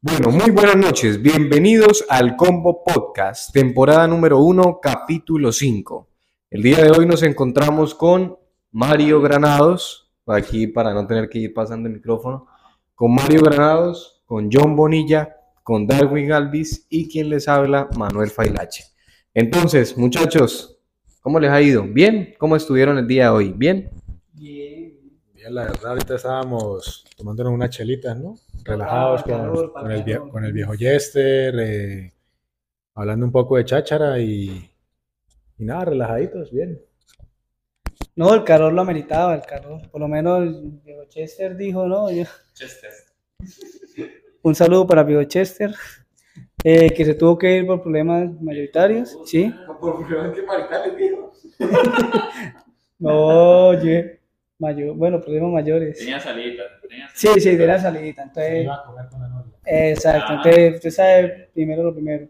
Bueno, muy buenas noches. Bienvenidos al Combo Podcast, temporada número 1, capítulo 5. El día de hoy nos encontramos con Mario Granados, aquí para no tener que ir pasando el micrófono, con Mario Granados, con John Bonilla, con Darwin Galvis y quien les habla, Manuel Failache. Entonces, muchachos, ¿cómo les ha ido? ¿Bien? ¿Cómo estuvieron el día de hoy? ¿Bien? Bien, la verdad, ahorita estábamos tomándonos unas chelitas, ¿no? relajados con, con, el, viejo, con el viejo Jester, eh, hablando un poco de cháchara y, y, nada, relajaditos, bien. No, el calor lo ameritaba, el calor. Por lo menos el viejo Chester dijo, ¿no? Yo... Chester. Un saludo para viejo Chester, eh, que se tuvo que ir por problemas mayoritarios, ¿sí? Por problemas mayoritarios, dijo. no, oye. Mayor, bueno, problemas mayores. Tenía salida. Sí, sí, tenía salida. Entonces, exacto, ah. entonces usted sabe primero lo primero.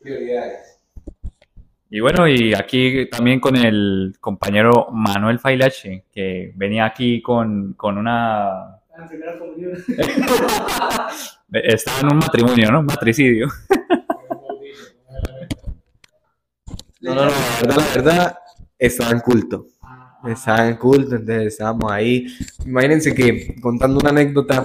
Prioridades. Y bueno, y aquí también con el compañero Manuel Failache, que venía aquí con, con una... Estaba en un matrimonio, ¿no? Un matricidio. no, no, no, la verdad, la verdad, estaba en culto estaba en culto, entonces estábamos ahí. Imagínense que contando una anécdota,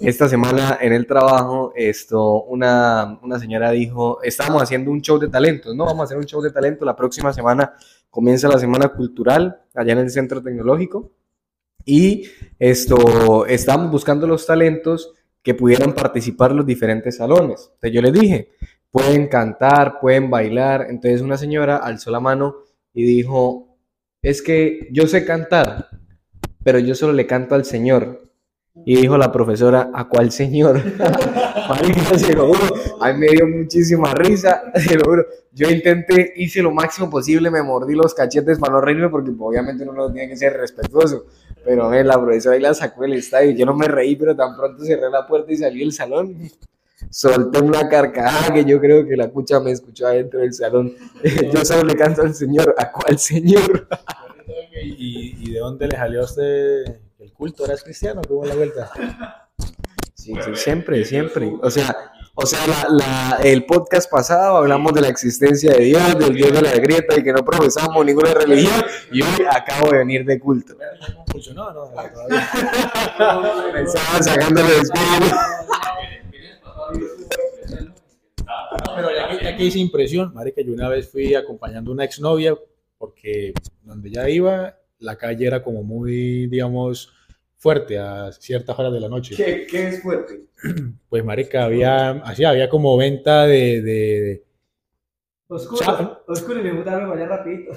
esta semana en el trabajo, esto, una, una señora dijo, estábamos haciendo un show de talentos, ¿no? Vamos a hacer un show de talentos, la próxima semana comienza la semana cultural allá en el centro tecnológico y esto, estábamos buscando los talentos que pudieran participar los diferentes salones. Entonces yo le dije, pueden cantar, pueden bailar, entonces una señora alzó la mano y dijo, es que yo sé cantar, pero yo solo le canto al Señor. Y dijo la profesora, ¿a cuál Señor? se lo juro, a mí me dio muchísima risa, se lo juro. Yo intenté, hice lo máximo posible, me mordí los cachetes para no reírme, porque obviamente uno no tiene que ser respetuoso. Pero eh, la profesora ahí la sacó del estadio, yo no me reí, pero tan pronto cerré la puerta y salí del salón. Solté una carcajada que yo creo que la cucha me escuchó adentro del salón. yo solo le canto al Señor, ¿a cuál Señor? ¿Y, de dónde le salió a usted el culto? ¿Eras cristiano? ¿Cómo la vuelta? Sí, sí, siempre, siempre. O sea, o sea la, el podcast pasado hablamos de la existencia de Dios, del Dios de la grieta y que no profesamos ninguna religión y hoy acabo de venir de culto. ¿No? No, Estaba sacándole el espíritu. Pero ya que, hice impresión, madre que yo una vez fui acompañando a una exnovia porque donde ya iba, la calle era como muy, digamos, fuerte a ciertas horas de la noche. ¿Qué, qué es fuerte? Pues, marica, había, así, había como venta de... de Oscuro, oscuro y me gustaron vaya rapidito.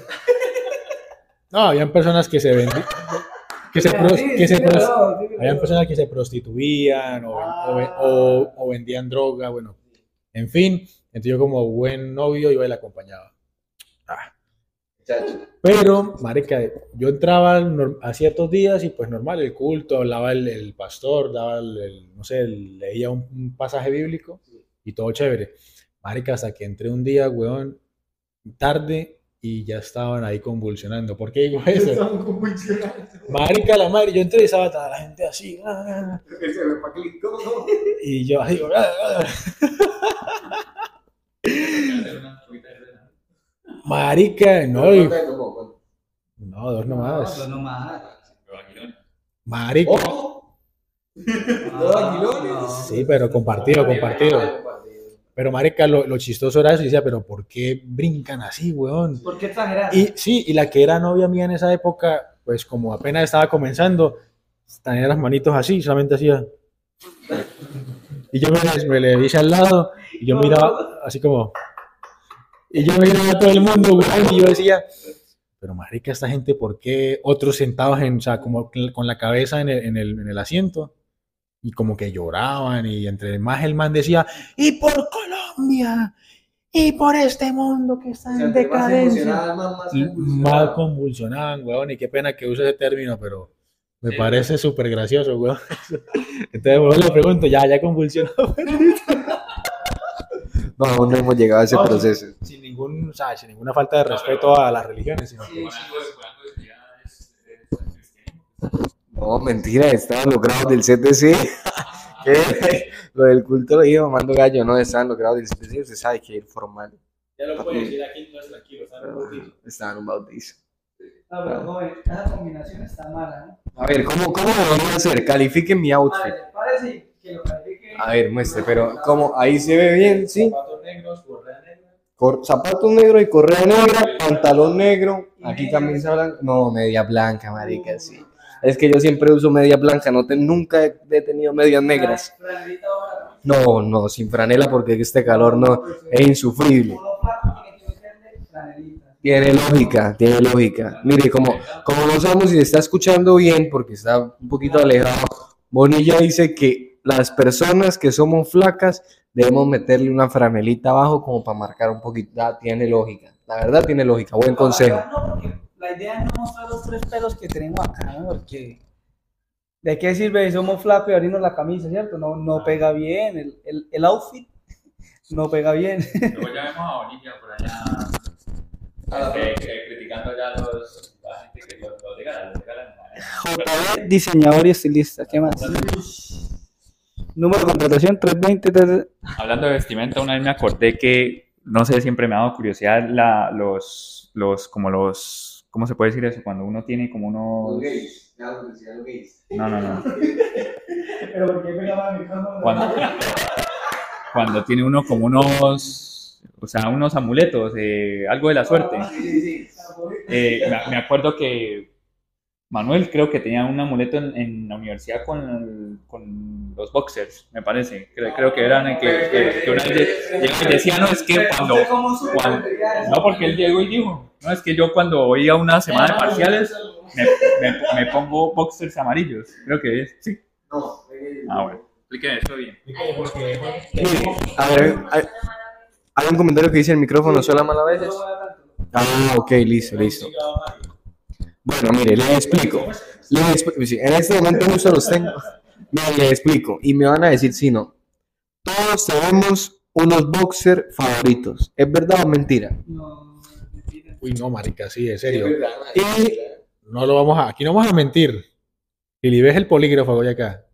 No, habían personas que se vendían... Que se, que se habían personas que se prostituían o, o, o, vendían droga, bueno, en fin, entonces yo como buen novio iba y la acompañaba. Ah, pero, marica, yo entraba a ciertos días y pues normal, el culto, hablaba el, pastor, daba el, no sé, leía un, pasaje bíblico y todo chévere. Marica, hasta que entré un día, weón, tarde y ya estaban ahí convulsionando. ¿Por qué digo eso? Estaban convulsionando. Marica, la madre, yo entré y estaba toda la gente así. Ah, y yo así, ah, Marica, no. No, dos nomás. Dos nomás. Marica. Sí, pero compartido, compartido. Pero marica, lo, chistoso era eso, y decía, pero ¿por qué brincan así, weón? ¿Por qué exagerar? Y sí, y la que era novia mía en esa época, pues como apenas estaba comenzando, tenía las manitos así, solamente hacía. Y yo me, me le hice al lado, y yo miraba así como, y yo miraba a todo el mundo, y yo decía, pero marica, esta gente, ¿por qué otros sentados en, o sea, como con la cabeza en el, en el, en el asiento? Y como que lloraban, y entre más el man decía, y por Colombia, y por este mundo que está en decadencia. Más, convulsionaban, weón, y qué pena que use ese término, pero me parece súper gracioso, weón. Entonces, bueno, le pregunto, ya, ya convulsionó. No, aún no hemos llegado a ese proceso. Sin, ningún, o sea, sin ninguna falta de respeto a las religiones. Sino que... No, mentira, estaban los grados del CTC. ¿Qué? Lo del culto lo dije mamando gallo, no estaba en los grados del especial, se sabe que ir formal. Ya lo puedes decir aquí, no es tranquilo, ¿sabes? Estaba en un bautizo. No, pero joven, esa combinación está mala, ¿no? A ver, ¿cómo, cómo debería hacer? Califiquen mi A outfit. ver, que lo. A ver, muestre, pero como ahí se ve bien, ¿sí? Zapatos negros, correa negra. Cor- zapatos negros y correa negra, pantalón negro, aquí camisa blanca. No, media blanca, marica, sí. Es que yo siempre uso media blanca, no te- nunca he tenido medias negras. No, no, sin franela porque este calor no es insufrible. Tiene lógica, tiene lógica. Mire, como, como no sabemos si está escuchando bien porque está un poquito alejado, Bonilla dice que las personas que somos flacas debemos meterle una franelita abajo como para marcar un poquito. Ah, tiene lógica. La verdad tiene lógica. Buen consejo. La idea es no mostrar los tres pelos que tenemos acá, ¿no? Porque ¿de qué sirve si somos flacos y abrirnos la camisa, ¿cierto? No, no pega bien, el, el, el outfit no pega bien. Luego ya vemos a Bonilla por allá este, eh, criticando ya a los, la gente que los. JB, diseñador y estilista, ¿qué más? Número de contratación 320. 3... Hablando de vestimenta, una vez me acordé que, no sé, siempre me ha dado curiosidad la, los, los, como los, ¿cómo se puede decir eso? Cuando uno tiene como unos... No, no, no. Pero ¿por qué el micrófono? Cuando, cuando tiene uno como unos, o sea, unos amuletos, eh, algo de la suerte. Eh, me, me acuerdo que Manuel creo que tenía un amuleto en, en la universidad con, el- con los boxers, me parece. Creo, creo que eran el que, que, que una vez decía, no, es que cuando, cuando- no, porque él llegó y dijo, no, es que yo cuando voy a una semana de parciales me, me, me pongo boxers amarillos, creo que es, sí. Ah, bueno, expliquen eso bien. A ver, hay, hay un comentario que dice el micrófono suena mal a veces. Ah, ok, listo, listo. Bueno, mire, le explico. Le expli- sí, en este momento justo los tengo. Mire, le explico. Y me van a decir si no. Todos tenemos unos boxer favoritos. ¿Es verdad o mentira? No, mentira. Uy, no, marica, sí, en serio. Y No lo vamos a, aquí no vamos a mentir. Y ves el polígrafo voy acá.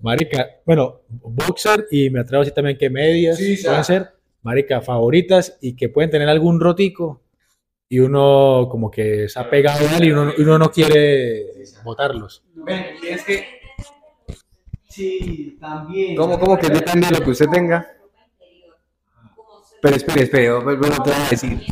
Marica, bueno, boxer y me atrevo a decir también que medias Sí, sí. pueden ser, marica, favoritas y que pueden tener algún rotico y uno como que se ha pegado a él y uno, uno no quiere botarlos. es que, Sí, también. ¿cómo, cómo que depende de lo que usted tenga? Pero espere, espere, bueno, te voy a decir.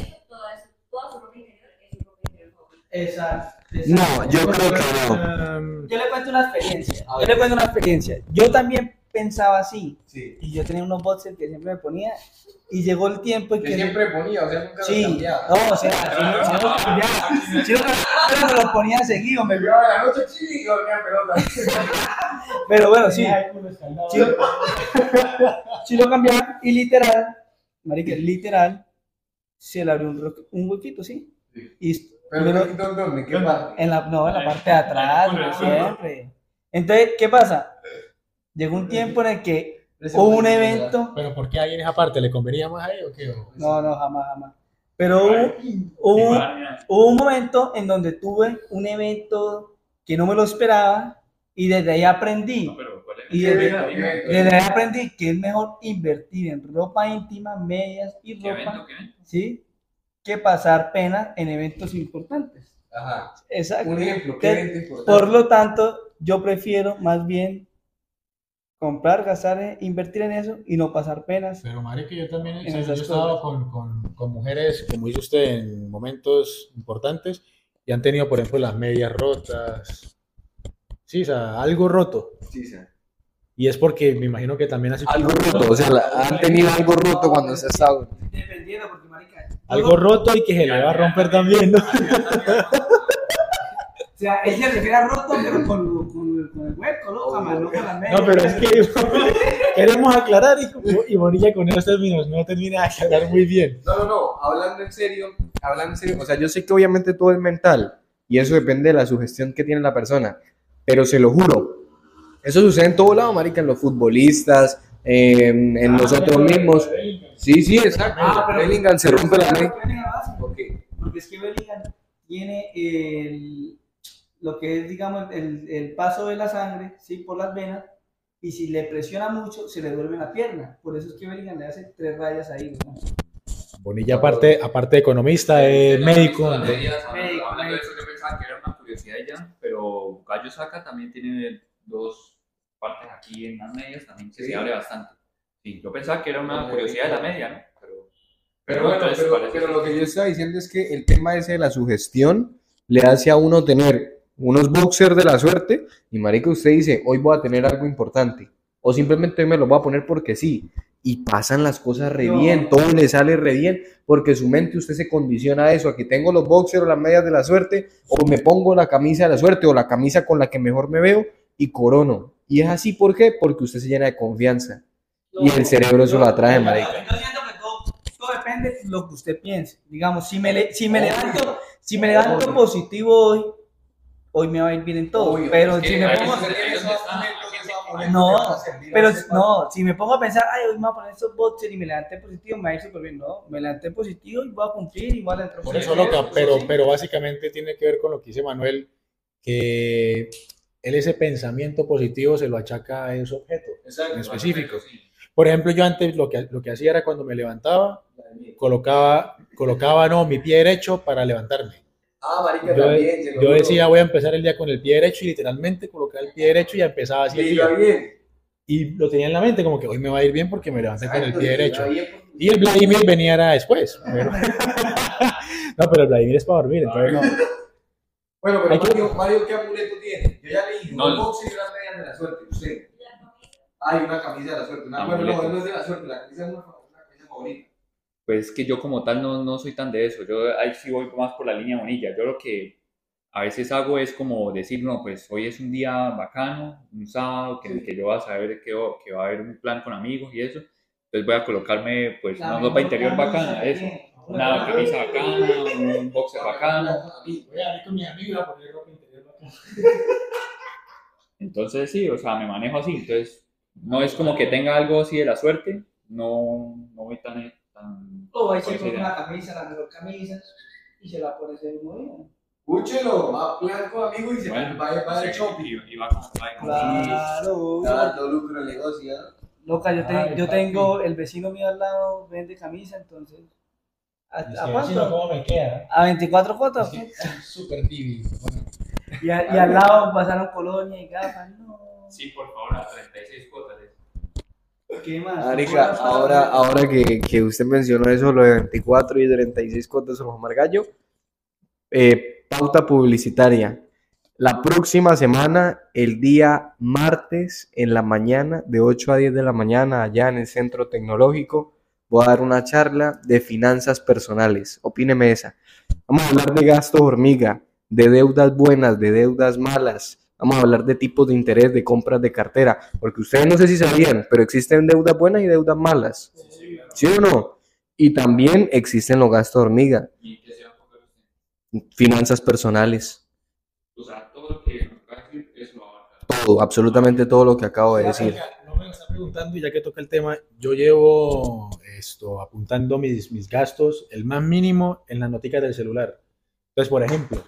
Exacto. No, yo creo que no. Yo le cuento una experiencia. Yo le cuento una experiencia. Yo también pensaba así. Y yo tenía unos boxers que siempre me ponía. Y llegó el tiempo en que. ponía, o sea, nunca Sí, no, o sea, si no, si no los cambiaba, si no cambiaba, me los ponía seguido, me la noche sí, yo pelota. pero bueno, sí, sí, sí lo cambiaba y literal, marica, literal, se le abrió un, un huequito, sí, y me lo- ¿dónde? ¿Qué parte? en la, no, en la parte de atrás, siempre. Entonces, ¿qué pasa? Llegó un tiempo en el que hubo un evento, Pero ¿por qué ahí en esa parte? ¿Le convenía más ahí o qué? no, no, jamás, jamás, pero hubo, hubo un- Hubo un momento en donde tuve un evento que no me lo esperaba y desde ahí aprendí. Y desde, desde ahí aprendí que es mejor invertir en ropa íntima, medias y ropa, ¿sí? Que pasar pena en eventos importantes. Ajá. Exacto. Un ejemplo, ¿qué evento Por lo tanto, yo prefiero más bien comprar, gastar, eh, invertir en eso y no pasar penas. Pero marica, yo también En o sea, yo he estado con, con, con mujeres, como dice usted, en momentos importantes y han tenido, por ejemplo, las medias rotas. Sí, o sea, algo roto. Sí, sí. Y es porque me imagino que también hace Algo roto, o sea, la- han tenido algo roto cuando se ha estado. Dependiendo, porque marica. algo roto y que se le va a romper también, ¿no? O sea, él se refiere a roto, pero con, con, con el hueco, ¿no? Jamás, no con las medias. No, pero es que queremos aclarar y, y Bonilla con esos términos no termina de aclarar muy bien. No, no, no, hablando en serio, hablando en serio, o sea, yo sé que obviamente todo es mental y eso depende de la sugestión que tiene la persona, pero se lo juro, eso sucede en todo lado, marica, en los futbolistas, en, en nosotros mismos. Sí, sí, exacto. Ah, pero- Bellingham se rompe la media. Hace, ¿Por qué? Porque es que Bellingham tiene el, lo que es, digamos, el, el paso de la sangre, ¿sí? Por las venas, y si le presiona mucho, se le duerme la pierna. Por eso es que Bellingham le hace tres rayas ahí, ¿no? Bonilla, aparte, aparte de economista, es médico. Hablando de Médico, eso, yo pensaba que era una curiosidad ya, pero Gallo Saca también tiene dos partes aquí en las medias también que Sí. se abre bastante. Sí, yo pensaba que era una curiosidad de la media, ¿no? Pero, Pero bueno, entonces pero, pero lo que yo estaba diciendo es que el tema ese de la sugestión le hace a uno tener unos boxers de la suerte y marica usted dice, hoy voy a tener algo importante o simplemente hoy me lo voy a poner porque sí y pasan las cosas re No. bien, todo le sale re bien porque su mente usted se condiciona a eso, a que tengo los boxers o las medias de la suerte o me pongo la camisa de la suerte o la camisa con la que mejor me veo y corono. Y es así, ¿por qué? Porque usted se llena de confianza y el cerebro eso lo atrae, marica. Yo siento que todo, todo depende de lo que usted piense. Digamos, si me, le- si me levanto, si me levanto positivo hoy, hoy me va a ir bien en todo. Obvio, pero si me pongo, no, pero no, si me pongo a pensar, ay, hoy me voy a poner estos boxers y me levanté positivo, me va a ir súper bien. No, me levanté positivo y voy a cumplir y voy a entrar. Por eso loca, pero, pero básicamente tiene que ver con lo que dice Manuel, que él ese pensamiento positivo se lo achaca a ese objeto en específico. Por ejemplo, yo antes lo que, lo que hacía era cuando me levantaba, colocaba, colocaba no, mi pie derecho para levantarme. Ah, marica, Yo, también, yo juro. decía, voy a empezar el día con el pie derecho y literalmente colocaba el pie derecho y empezaba así el Le iba día. bien. Y lo tenía en la mente como que hoy me va a ir bien porque me levanté con el pie derecho. Y el Vladimir venía era después. pero- no, pero el Vladimir es para dormir, entonces no. Bueno, pero que- Mario, Mario, ¿qué amuleto tiene? Yo ya le dije, No, un no. boxer y unas medias de la suerte. Usted. Hay una camisa de la suerte. Una, bueno, no, no es de la suerte, la camisa es una, una camisa favorita. Pues que yo como tal no, no soy tan de eso, yo ahí sí voy más por la línea bonilla, yo lo que a veces hago es como decir, no, pues hoy es un día bacano, un sábado, que, que yo voy a saber que, que va a haber un plan con amigos y eso, entonces voy a colocarme pues una ropa interior bacana, eso, una camisa bacana, un boxer bacano, Voy a ir con mi amigo a poner ropa interior bacana. entonces sí, o sea, me manejo así, entonces no es como que tenga algo así de la suerte, no, no voy tan... tan O esa pone idea. una camisa, la mejor camisa, y se la pone ese mismo día. Escúchelo, va a plan con amigos y se Bueno, va, va sí, shopping. y- va con- va con- Claro. Dando lucro al negocio. Loca, yo, te- Ay, yo tengo, el vecino mío al lado vende camisa, entonces. ¿A, a cuánto? ¿Cómo me queda? A 24 cuotas. Súper tibio. Y, a- y al lado pasaron colonia y gafas. No. Sí, por favor, a 36 cuotas. ¿Qué más? Marica, ahora, ahora que, que usted mencionó eso, lo de 24 y 36 cuotas San Juan Margallo, eh, pauta publicitaria. La próxima semana, el día martes en la mañana, de 8 a 10 de la mañana, allá en el Centro Tecnológico, voy a dar una charla de finanzas personales. Opíneme esa. Vamos a hablar de gasto hormiga, de deudas buenas, de deudas malas. Vamos a hablar de tipos de interés, de compras de cartera, porque ustedes no sé si sabían, pero existen deudas buenas y deudas malas. ¿Sí o no? Y también existen los gastos hormiga, ¿Y qué finanzas personales, O sea, todo lo que todo, absolutamente todo lo que acabo de decir. No me lo está preguntando y ya que toca el tema, yo llevo esto apuntando mis, mis gastos, el más mínimo en las noticas del celular. Entonces, por ejemplo,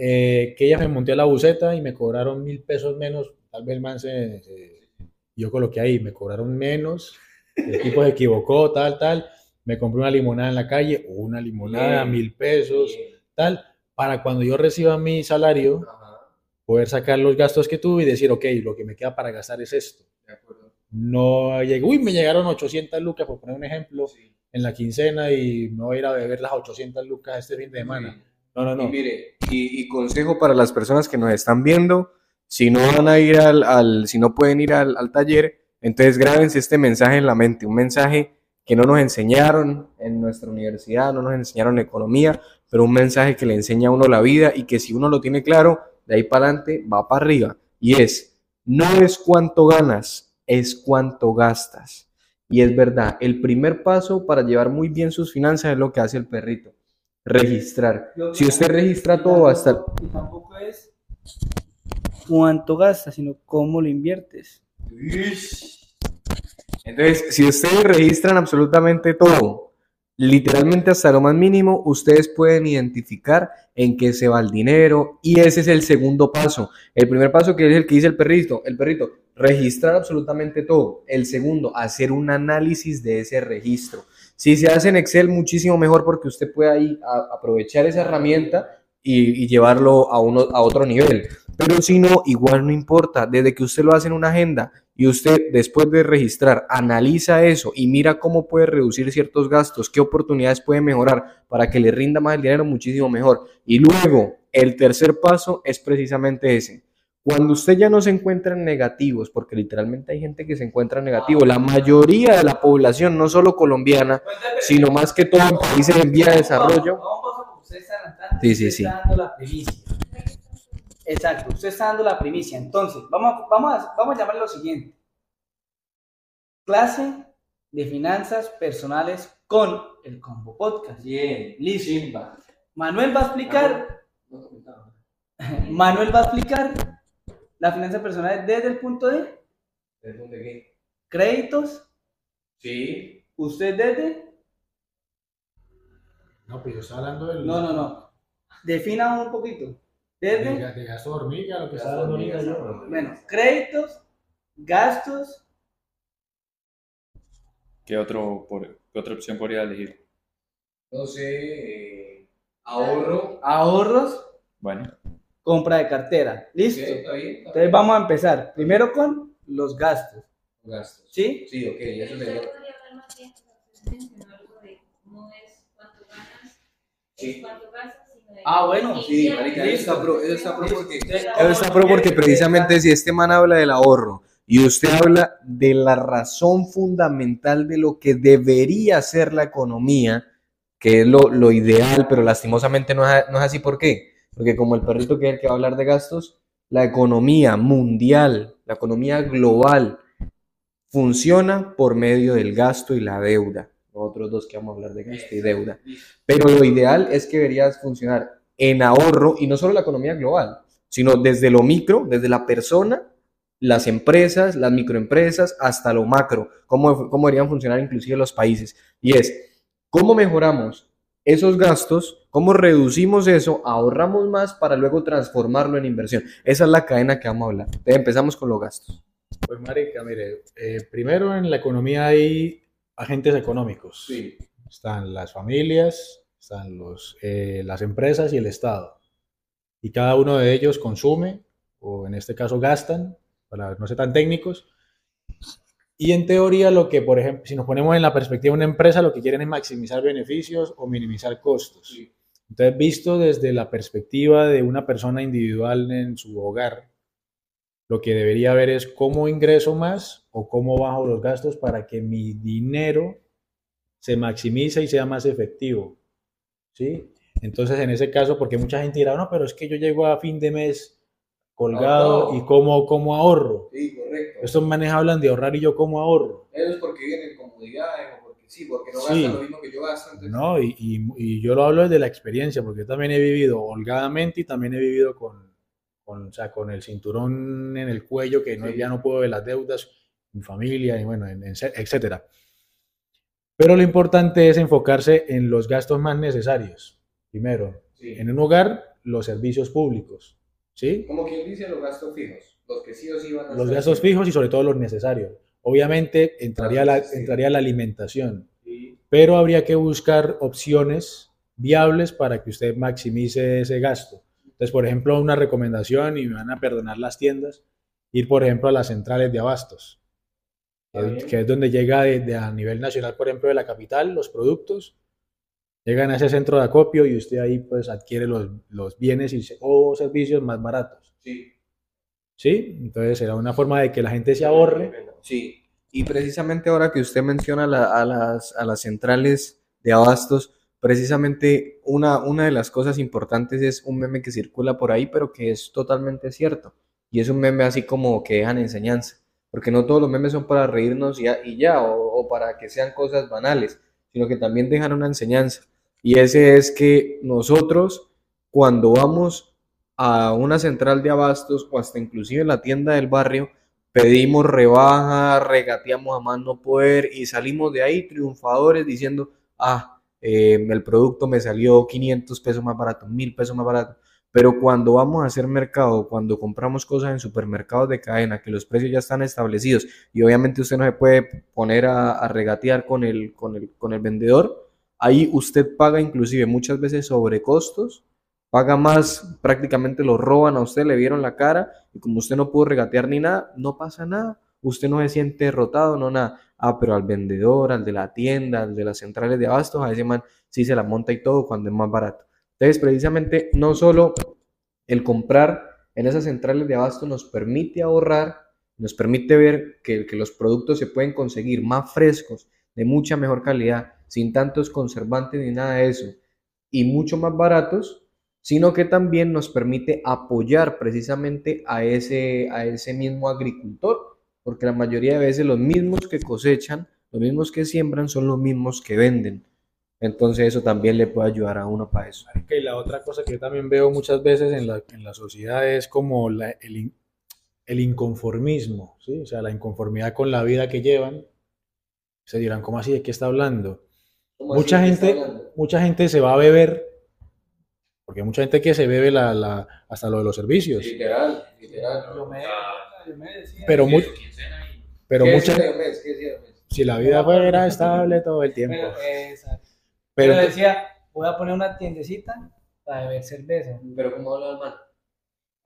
eh, que ella me monté a la buceta y me cobraron mil pesos menos, tal vez se, se- yo coloqué ahí, me cobraron menos, el tipo se equivocó, tal, tal, me compré una limonada en la calle, una limonada, Bien. mil pesos, tal, para cuando yo reciba mi salario, poder sacar los gastos que tuve y decir, ok, lo que me queda para gastar es esto. No llegué, uy, me llegaron 800 lucas, por poner un ejemplo, en la quincena y voy a ir a beber las 800 lucas este fin de semana. No, no, Y no. mire, y, y consejo para las personas que nos están viendo, si no van a ir al, al- si no pueden ir al, al taller, entonces grábense este mensaje en la mente, un mensaje que no nos enseñaron en nuestra universidad, no nos enseñaron economía, pero un mensaje que le enseña a uno la vida y que si uno lo tiene claro, de ahí para adelante va para arriba. Y es, no es cuánto ganas, es cuánto gastas. Y es verdad, el primer paso para llevar muy bien sus finanzas es lo que hace el perrito, registrar. Si usted registra todo hasta... Y tampoco es cuánto gastas, sino cómo lo inviertes. Entonces, si ustedes registran absolutamente todo, literalmente hasta lo más mínimo, ustedes pueden identificar en qué se va el dinero y ese es el segundo paso. El primer paso que es el que dice el perrito, el perrito, registrar absolutamente todo. El segundo, hacer un análisis de ese registro. Si se hace en Excel, muchísimo mejor porque usted puede ahí aprovechar esa herramienta y, llevarlo a, uno, a otro nivel. Pero si no, igual no importa. Desde que usted lo hace en una agenda y usted después de registrar analiza eso y mira cómo puede reducir ciertos gastos, qué oportunidades puede mejorar para que le rinda más el dinero, muchísimo mejor. Y luego, el tercer paso es precisamente ese. Cuando usted ya no se encuentra en negativos, porque literalmente hay gente que se encuentra en negativo, la mayoría de la población, no solo colombiana, sino más que todo en países en vía de desarrollo, usted está sí, sí, sí. dando la primicia. Exacto, usted está dando la primicia. Entonces, vamos, vamos, a, vamos a llamarle lo siguiente. Clase de finanzas personales con el Combo Podcast. Bien, listo. Manuel va a explicar. Manuel va a explicar la finanza personal desde el punto de. ¿Desde el punto de qué? Créditos. Sí. Usted desde no, pues yo estaba hablando del. No, no, no. Defina un poquito. Desde. De, de gasto hormiga, lo que está dando hormiga yo. Bueno, créditos, gastos. ¿Qué, otro, por, ¿Qué otra opción podría elegir? No sé. Eh, ahorro. Ahorros. Bueno. Compra de cartera. ¿Listo? está bien, Entonces vamos a empezar. Primero con los gastos. Gastos. ¿Sí? Sí, ok. Eso sería. Ah, bueno, sí, marica, eso está pro, eso está pro porque, eso está pro porque precisamente si este man habla del ahorro y usted habla de la razón fundamental de lo que debería ser la economía, que es lo, lo ideal, pero lastimosamente no es, no es así, ¿por qué? Porque como el perrito que es el que va a hablar de gastos, la economía mundial, la economía global, funciona por medio del gasto y la deuda otros dos que vamos a hablar de gasto y deuda. Pero lo ideal es que deberías funcionar en ahorro y no solo la economía global, sino desde lo micro, desde la persona, las empresas, las microempresas, hasta lo macro, cómo, cómo deberían funcionar inclusive los países. Y es, ¿cómo mejoramos esos gastos? ¿Cómo reducimos eso? Ahorramos más para luego transformarlo en inversión. Esa es la cadena que vamos a hablar. Entonces, empezamos con los gastos. Pues, Marica, mire, eh, primero en la economía hay agentes económicos. Sí. Están las familias, están los, eh, las empresas y el Estado. Y cada uno de ellos consume, o en este caso gastan, para no ser tan técnicos. Y en teoría lo que, por ejemplo, si nos ponemos en la perspectiva de una empresa, lo que quieren es maximizar beneficios o minimizar costos. Entonces, visto desde la perspectiva de una persona individual en su hogar, lo que debería ver es cómo ingreso más o cómo bajo los gastos para que mi dinero se maximice y sea más efectivo. ¿Sí? Entonces, en ese caso, porque mucha gente dirá, no, pero es que yo llego a fin de mes colgado y cómo, cómo ahorro. Sí, correcto. Estos manes hablan de ahorrar y yo cómo ahorro. Ellos porque viven en comodidades o porque sí, porque no gastan lo mismo que yo gasto. No, y, y, y yo lo hablo desde la experiencia, porque yo también he vivido holgadamente y también he vivido con, con, o sea, con el cinturón en el cuello, que no, ya no puedo ver las deudas, mi familia, y bueno, en, etcétera. Pero lo importante es enfocarse en los gastos más necesarios. Primero, en un hogar, los servicios públicos. ¿Sí? Como quien dice los gastos fijos, los que sí o sí van a Los gastos fijos y sobre todo los necesarios. Obviamente entraría, la, entraría la alimentación, pero habría que buscar opciones viables para que usted maximice ese gasto. Entonces, por ejemplo, una recomendación, y me van a perdonar las tiendas, ir, por ejemplo, a las centrales de abastos, que, es donde llega de, a nivel nacional, por ejemplo, de la capital, los productos, llegan a ese centro de acopio y usted ahí pues adquiere los, los bienes y, o servicios más baratos. Sí. ¿Sí? Entonces será una forma de que la gente se ahorre. Sí. Y precisamente ahora que usted menciona a, las, a las centrales de abastos, precisamente una, una de las cosas importantes es un meme que circula por ahí, pero que es totalmente cierto. Y es un meme así como que dejan enseñanza. Porque no todos los memes son para reírnos y ya, y ya o, para que sean cosas banales, sino que también dejan una enseñanza. Y ese es que nosotros, cuando vamos a una central de abastos o hasta inclusive en la tienda del barrio, pedimos rebaja, regateamos a más no poder y salimos de ahí triunfadores diciendo, ah, eh, el producto me salió 500 pesos más barato, 1000 pesos más barato. Pero cuando vamos a hacer mercado, cuando compramos cosas en supermercados de cadena, que los precios ya están establecidos y obviamente usted no se puede poner a, a regatear con el, con, el, con el vendedor, ahí usted paga inclusive muchas veces sobrecostos, paga más, prácticamente lo roban a usted, le vieron la cara y como usted no pudo regatear ni nada, no pasa nada, usted no se siente derrotado, no nada. Ah, pero al vendedor, al de la tienda, al de las centrales de abastos, a ese man sí se la monta y todo cuando es más barato. Entonces, precisamente, no solo el comprar en esas centrales de abasto nos permite ahorrar, nos permite ver que, que los productos se pueden conseguir más frescos, de mucha mejor calidad, sin tantos conservantes ni nada de eso, y mucho más baratos, sino que también nos permite apoyar precisamente a ese, a ese mismo agricultor, porque la mayoría de veces los mismos que cosechan, los mismos que siembran, son los mismos que venden. Entonces eso también le puede ayudar a uno para eso. Y la otra cosa que yo también veo muchas veces en la, en la sociedad es como la- el, el inconformismo, ¿sí? O sea, la inconformidad con la vida que llevan. Se dirán, ¿cómo así? ¿De qué está hablando? Mucha gente, mucha gente se va a beber, porque hay mucha gente que se bebe la, la- hasta lo de los servicios, Literal, literal. Yo me, yo me decía. pero, mu- pero ¿Qué mucha, Diomedes? si la vida fuera estable todo el tiempo. Pero, exacto. Pero, Pero decía, voy a poner una tiendecita para beber cerveza. Pero como habla el man.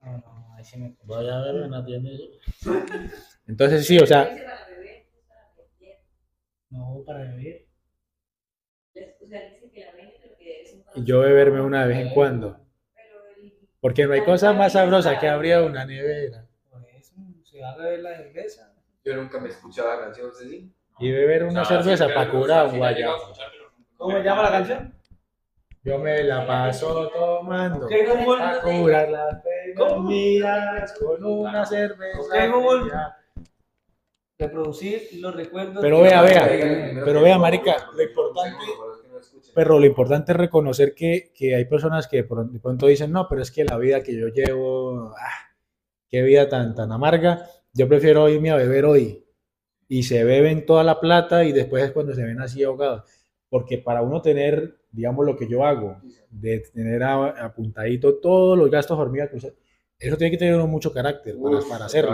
No, no, ahí sí me... Voy a ver una tienda. Entonces sí, o sea, No, para beber. Yo beberme una vez en cuando. Porque no hay cosa más sabrosa que abrir una nevera se va a beber la cerveza. Yo nunca me escuchaba canciones así. y beber una cerveza para curar un guayabo. ¿Cómo se llama la canción? Yo me la paso tomando para curar las con una cerveza. Reproducir los recuerdos. Pero vea, vea, pero vea, marica, lo importante, pero lo importante es reconocer que, que hay personas que de pron- de pronto dicen, no, pero es que la vida que yo llevo, ah, qué vida tan, tan amarga, yo prefiero irme a beber hoy. Y se beben toda la plata y después es cuando se ven así ahogados. Porque para uno tener, digamos, lo que yo hago, de tener a- apuntadito todos los gastos hormigas, pues, eso tiene que tener uno mucho carácter para, para hacerlo.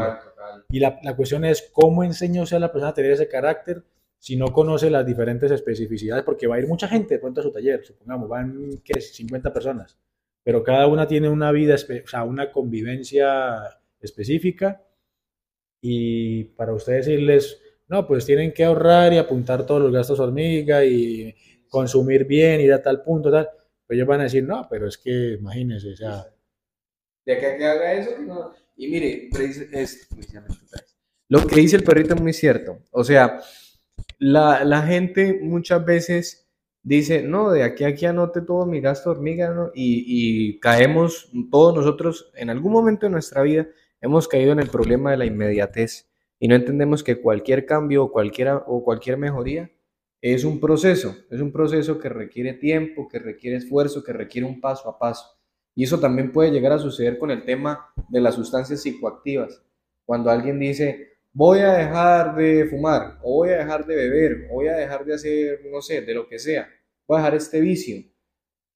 Y la, la cuestión es cómo enseña usted a la persona a tener ese carácter si no conoce las diferentes especificidades, porque va a ir mucha gente de pronto a su taller, supongamos, van ¿qué? 50 personas, pero cada una tiene una vida, o sea, una convivencia específica. Y para usted decirles, no, pues tienen que ahorrar y apuntar todos los gastos hormiga y consumir bien, ir a tal punto, tal, pues ellos van a decir, no, pero es que imagínense, o sea, De que, que haga eso, no. Y mire, lo que dice el perrito es muy cierto. O sea, la, la gente muchas veces dice, no, de aquí a aquí anote todo mi gasto hormiga, ¿no? Y, y caemos, todos nosotros, en algún momento de nuestra vida, hemos caído en el problema de la inmediatez y no entendemos que cualquier cambio o, cualquiera, o cualquier mejoría es un proceso, es un proceso que requiere tiempo, que requiere esfuerzo, que requiere un paso a paso. Y eso también puede llegar a suceder con el tema de las sustancias psicoactivas. Cuando alguien dice, voy a dejar de fumar, o voy a dejar de beber, o voy a dejar de hacer, no sé, de lo que sea, voy a dejar este vicio.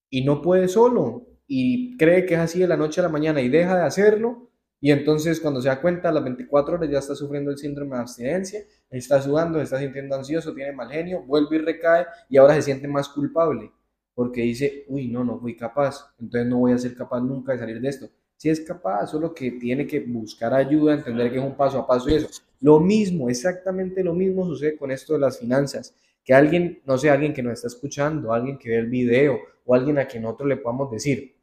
Y no puede solo, y cree que es así de la noche a la mañana y deja de hacerlo, y entonces cuando se da cuenta a las 24 horas ya está sufriendo el síndrome de abstinencia, está sudando, está sintiendo ansioso, tiene mal genio, vuelve y recae, y ahora se siente más culpable porque dice, uy, no, no fui capaz, entonces no voy a ser capaz nunca de salir de esto. Si es capaz, solo que tiene que buscar ayuda, entender que es un paso a paso y eso. Lo mismo, exactamente lo mismo sucede con esto de las finanzas. Que alguien, no sé, alguien que nos está escuchando, alguien que ve el video o alguien a quien nosotros le podamos decir,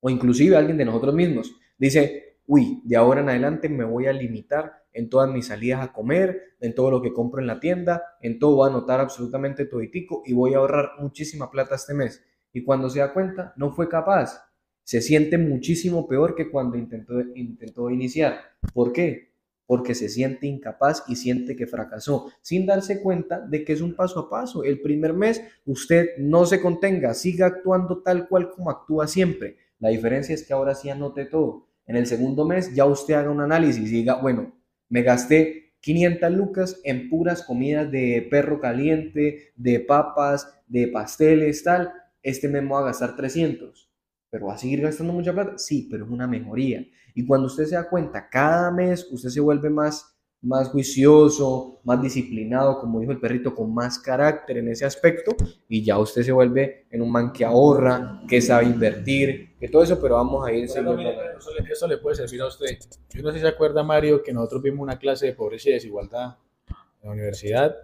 o inclusive alguien de nosotros mismos, dice, uy, de ahora en adelante me voy a limitar en todas mis salidas a comer, en todo lo que compro en la tienda, en todo voy a anotar absolutamente toditico y voy a ahorrar muchísima plata este mes. Y cuando se da cuenta, no fue capaz. Se siente muchísimo peor que cuando intentó, intentó iniciar. ¿Por qué? Porque se siente incapaz y siente que fracasó, sin darse cuenta de que es un paso a paso. El primer mes usted no se contenga, siga actuando tal cual como actúa siempre. La diferencia es que ahora sí anote todo. En el segundo mes ya usted haga un análisis y diga, bueno, me gasté 500 lucas en puras comidas de perro caliente, de papas, de pasteles, tal. Este mes me va a gastar 300. ¿Pero va a seguir gastando mucha plata? Sí, pero es una mejoría. Y cuando usted se da cuenta, cada mes usted se vuelve más más juicioso, más disciplinado, como dijo el perrito, con más carácter en ese aspecto, y ya usted se vuelve en un man que ahorra, que sabe invertir, que todo eso, pero vamos a ir... Bueno, mire, eso, le, eso le puede servir a usted. Yo no sé si se acuerda, Mario, que nosotros vimos una clase de pobreza y desigualdad en la universidad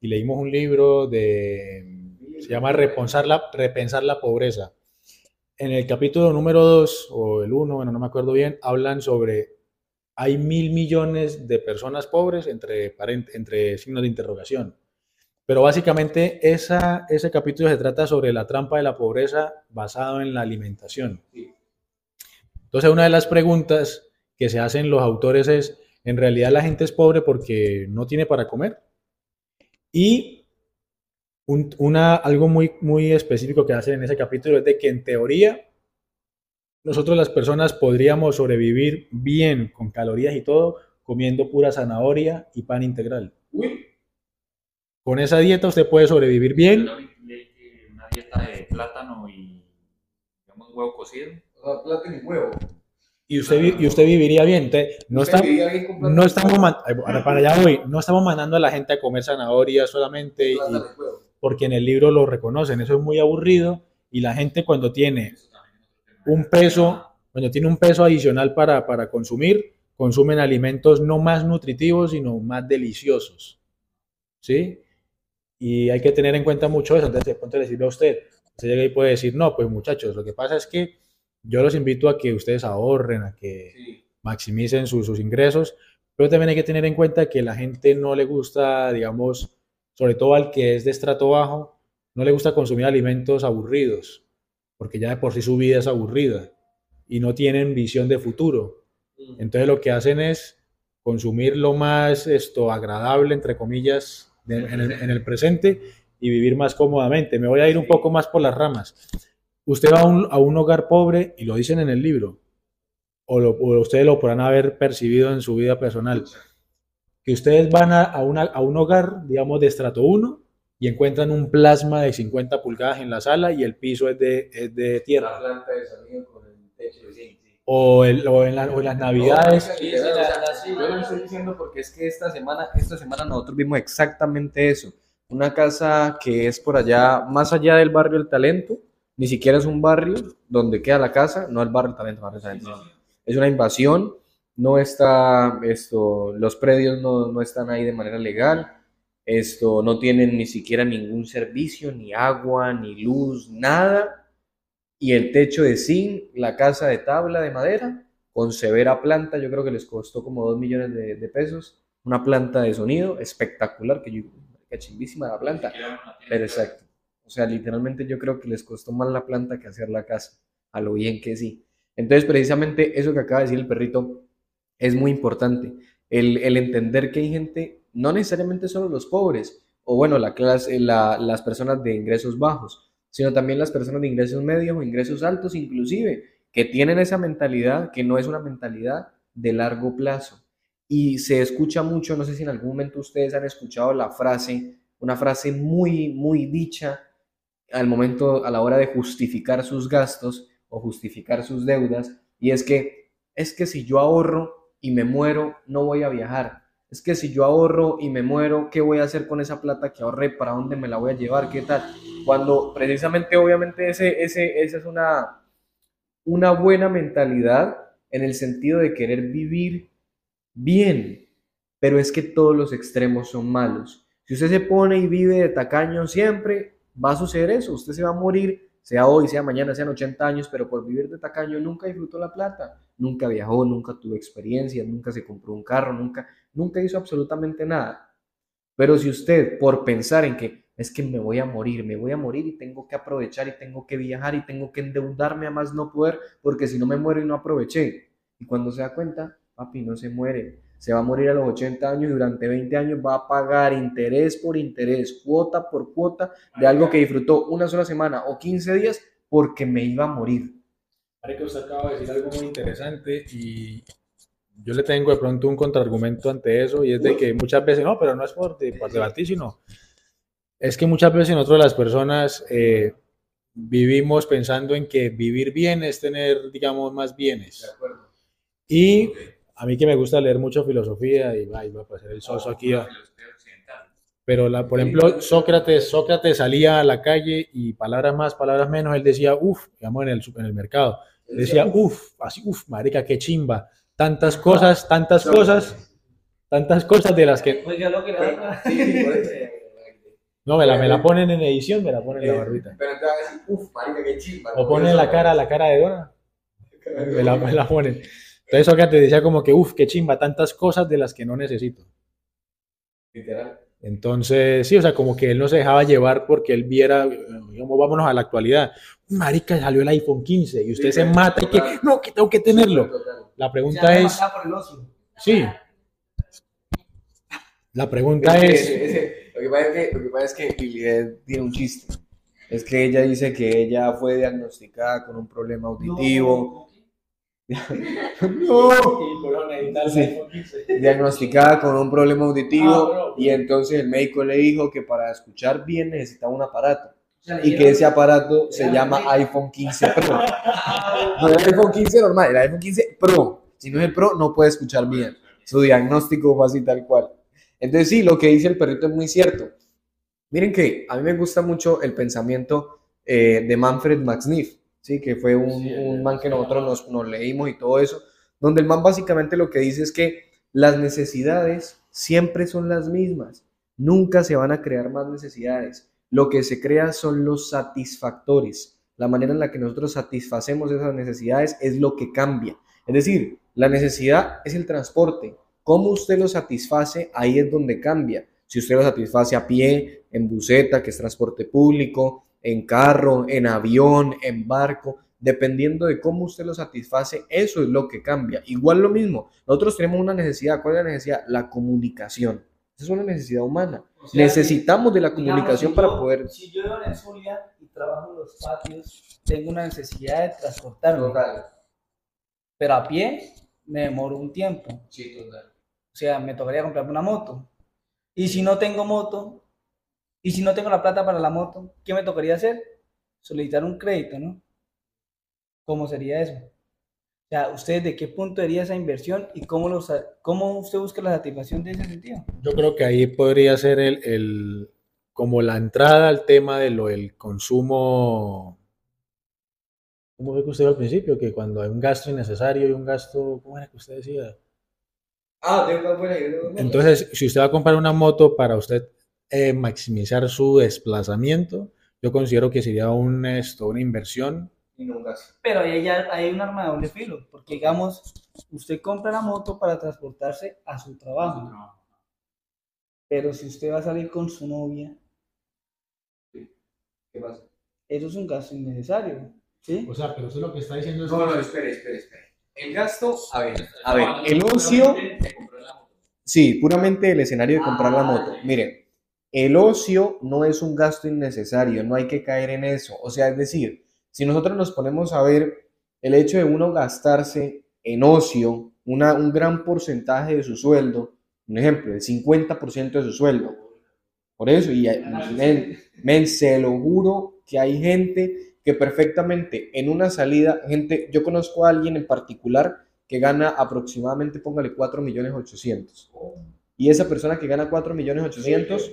y leímos un libro de... se llama Repensar la, Repensar la pobreza. En el capítulo número 2, o el 1, bueno, no me acuerdo bien, hablan sobre hay mil millones de personas pobres entre, entre signos de interrogación. Pero básicamente esa, ese capítulo se trata sobre la trampa de la pobreza basado en la alimentación. Entonces una de las preguntas que se hacen los autores es, ¿en realidad la gente es pobre porque no tiene para comer? Y una, algo muy, muy específico que hacen en ese capítulo es de que en teoría nosotros las personas podríamos sobrevivir bien con calorías y todo comiendo pura zanahoria y pan integral. Con esa dieta usted puede sobrevivir bien. Una dieta de plátano y digamos, huevo cocido. plátano y huevo. Y usted, y usted viviría bien. no, estamos, no estamos, para allá voy, no estamos mandando a la gente a comer zanahoria solamente, porque en el libro lo reconocen. Eso es muy aburrido y la gente cuando tiene un peso, cuando tiene un peso adicional para, para consumir, consumen alimentos no más nutritivos, sino más deliciosos. ¿Sí? Y hay que tener en cuenta mucho eso. Entonces, de pronto decirle a usted, usted llega y puede decir, no, pues muchachos, lo que pasa es que yo los invito a que ustedes ahorren, a que maximicen sus, sus ingresos, pero también hay que tener en cuenta que la gente no le gusta, digamos, sobre todo al que es de estrato bajo, no le gusta consumir alimentos aburridos porque ya de por sí su vida es aburrida y no tienen visión de futuro. Entonces lo que hacen es consumir lo más esto agradable, entre comillas, en, el, presente y vivir más cómodamente. Me voy a ir un poco más por las ramas. Usted va a un, a un hogar pobre, y lo dicen en el libro, o, lo, ustedes lo podrán haber percibido en su vida personal, que ustedes van a, a, una, a un hogar, digamos, de estrato 1, y encuentran un plasma de 50 pulgadas en la sala y el piso es de, es de tierra. O, el, o, en o, en las navidades. yo lo estoy diciendo porque es que esta semana, esta semana nosotros vimos exactamente eso. Una casa que es por allá, más allá del barrio El Talento, ni siquiera es un barrio donde queda la casa, no el barrio El Talento, barrio Talento. Es una invasión, no está, esto, los predios no, no están ahí de manera legal esto no tienen ni siquiera ningún servicio, ni agua, ni luz, nada. Y el techo de zinc, la casa de tabla de madera, con severa planta, yo creo que les costó como 2 millones de, pesos. Una planta de sonido espectacular, que yo, que chimbísima la planta. Pero exacto. O sea, literalmente yo creo que les costó más la planta que hacer la casa, a lo bien que sí. Entonces, precisamente eso que acaba de decir el perrito es muy importante. El, el entender que hay gente no necesariamente solo los pobres, o bueno, la clase, las personas de ingresos bajos, sino también las personas de ingresos medios o ingresos altos inclusive, que tienen esa mentalidad que no es una mentalidad de largo plazo. Y se escucha mucho, no sé si en algún momento ustedes han escuchado la frase, una frase muy, muy dicha al momento, a la hora de justificar sus gastos o justificar sus deudas, y es que, es que si yo ahorro y me muero, no voy a viajar es que si yo ahorro y me muero, ¿qué voy a hacer con esa plata que ahorré? ¿Para dónde me la voy a llevar? ¿Qué tal? Cuando precisamente, obviamente, ese, ese, esa es una, una buena mentalidad en el sentido de querer vivir bien, pero es que todos los extremos son malos. Si usted se pone y vive de tacaño siempre, va a suceder eso. Usted se va a morir, sea hoy, sea mañana, sean 80 años, pero por vivir de tacaño nunca disfrutó la plata, nunca viajó, nunca tuvo experiencia, nunca se compró un carro, nunca nunca hizo absolutamente nada. Pero si usted, por pensar en que es que me voy a morir, me voy a morir y tengo que aprovechar y tengo que viajar y tengo que endeudarme a más no poder, porque si no me muero y no aproveché. Y cuando se da cuenta, papi, no se muere. Se va a morir a los 80 años y durante 20 años va a pagar interés por interés, cuota por cuota de algo que disfrutó una sola semana o 15 días porque me iba a morir. Que usted acaba de decir algo muy interesante y yo le tengo de pronto un contraargumento ante eso y es de que muchas veces, no, pero no es por, por debatir, sino es que muchas veces nosotros las personas eh, vivimos pensando en que vivir bien es tener, digamos, más bienes. Y a mí que me gusta leer mucho filosofía y va, va a pasar el soso aquí. a- Pero, la, por ejemplo, Sócrates, Sócrates salía a la calle y palabras más, palabras menos, él decía, uff, digamos en el, en el mercado, él decía, uff, así, uff, marica, qué chimba, tantas cosas, tantas cosas, tantas cosas de las que, Oiga, lo que no, me la, me la ponen en edición, me la ponen en la barbita. Pero entonces van a decir, uff, marica, qué chimba. O ponen la cara, la cara de Dora, me la, me la ponen. Entonces Sócrates decía como que, uff, qué chimba, tantas cosas de las que no necesito. Literal. Entonces, sí, o sea, como que él no se dejaba llevar porque él viera, digamos, vámonos a la actualidad. Marica, salió el iPhone 15 y usted se mata y que, no, que tengo que tenerlo. La pregunta es, por el ocio. sí. La pregunta es, lo, que pasa es que, lo que pasa es que Lilith tiene un chiste. Es que ella dice que ella fue diagnosticada con un problema auditivo. diagnosticada con un problema auditivo y entonces el médico le dijo que para escuchar bien necesitaba un aparato y que ese aparato se llama iPhone 15 Pro. No el iPhone 15 normal, el iPhone 15 Pro. Si no es el Pro, no puede escuchar bien. Su diagnóstico fue así tal cual. Entonces sí, lo que dice el perrito es muy cierto. Miren que a mí me gusta mucho el pensamiento eh, de Manfred Neef, ¿sí? que fue un, un man que nosotros nos, nos leímos y todo eso, donde el man básicamente lo que dice es que las necesidades siempre son las mismas, nunca se van a crear más necesidades, lo que se crea son los satisfactores, la manera en la que nosotros satisfacemos esas necesidades es lo que cambia, es decir, la necesidad es el transporte, cómo usted lo satisface, ahí es donde cambia, si usted lo satisface a pie, en buseta, que es transporte público, en carro, en avión, en barco, dependiendo de cómo usted lo satisface, eso es lo que cambia. Igual lo mismo, nosotros tenemos una necesidad, ¿cuál es la necesidad? La comunicación. Esa es una necesidad humana. Necesitamos de la Digamos, comunicación si para yo- poder... Si yo vivo en Zulia y trabajo en los patios, tengo una necesidad de transportarme. Pero a pie me demoro un tiempo. Sí, total. O sea, me tocaría comprarme una moto. Y si no tengo moto, y si no tengo la plata para la moto, ¿qué me tocaría hacer? Solicitar un crédito, ¿no? ¿Cómo sería eso? O sea, ¿usted de qué punto haría esa inversión y cómo, lo sa- cómo usted busca la satisfacción de ese sentido? yo creo que ahí podría ser el, el- como la entrada al tema de lo del consumo. ¿Cómo fue que usted dijo al principio? Que cuando hay un gasto innecesario y un gasto, ¿cómo era que usted decía? Ah, tengo una buena idea. Entonces, si usted va a comprar una moto para usted eh, maximizar su desplazamiento, yo considero que sería un, esto, una inversión. No. Pero ahí ya hay un arma de doble filo, porque digamos, usted compra la moto para transportarse a su trabajo, pero si usted va a salir con su novia, ¿Qué pasa? eso es un gasto innecesario, ¿sí? O sea, pero usted lo que está diciendo es No, no, espere, espere, espere. El gasto, a ver, a ver, el ocio, sí, puramente el escenario de comprar la moto. Miren, el ocio no es un gasto innecesario, no hay que caer en eso. O sea, es decir, si nosotros nos ponemos a ver el hecho de uno gastarse en ocio una, un gran porcentaje de su sueldo, un ejemplo, el 50% de su sueldo. Por eso, y men, men, se lo juro que hay gente que perfectamente en una salida, gente, yo conozco a alguien en particular que gana aproximadamente, póngale 4 millones 800. Y esa persona que gana 4 millones 800,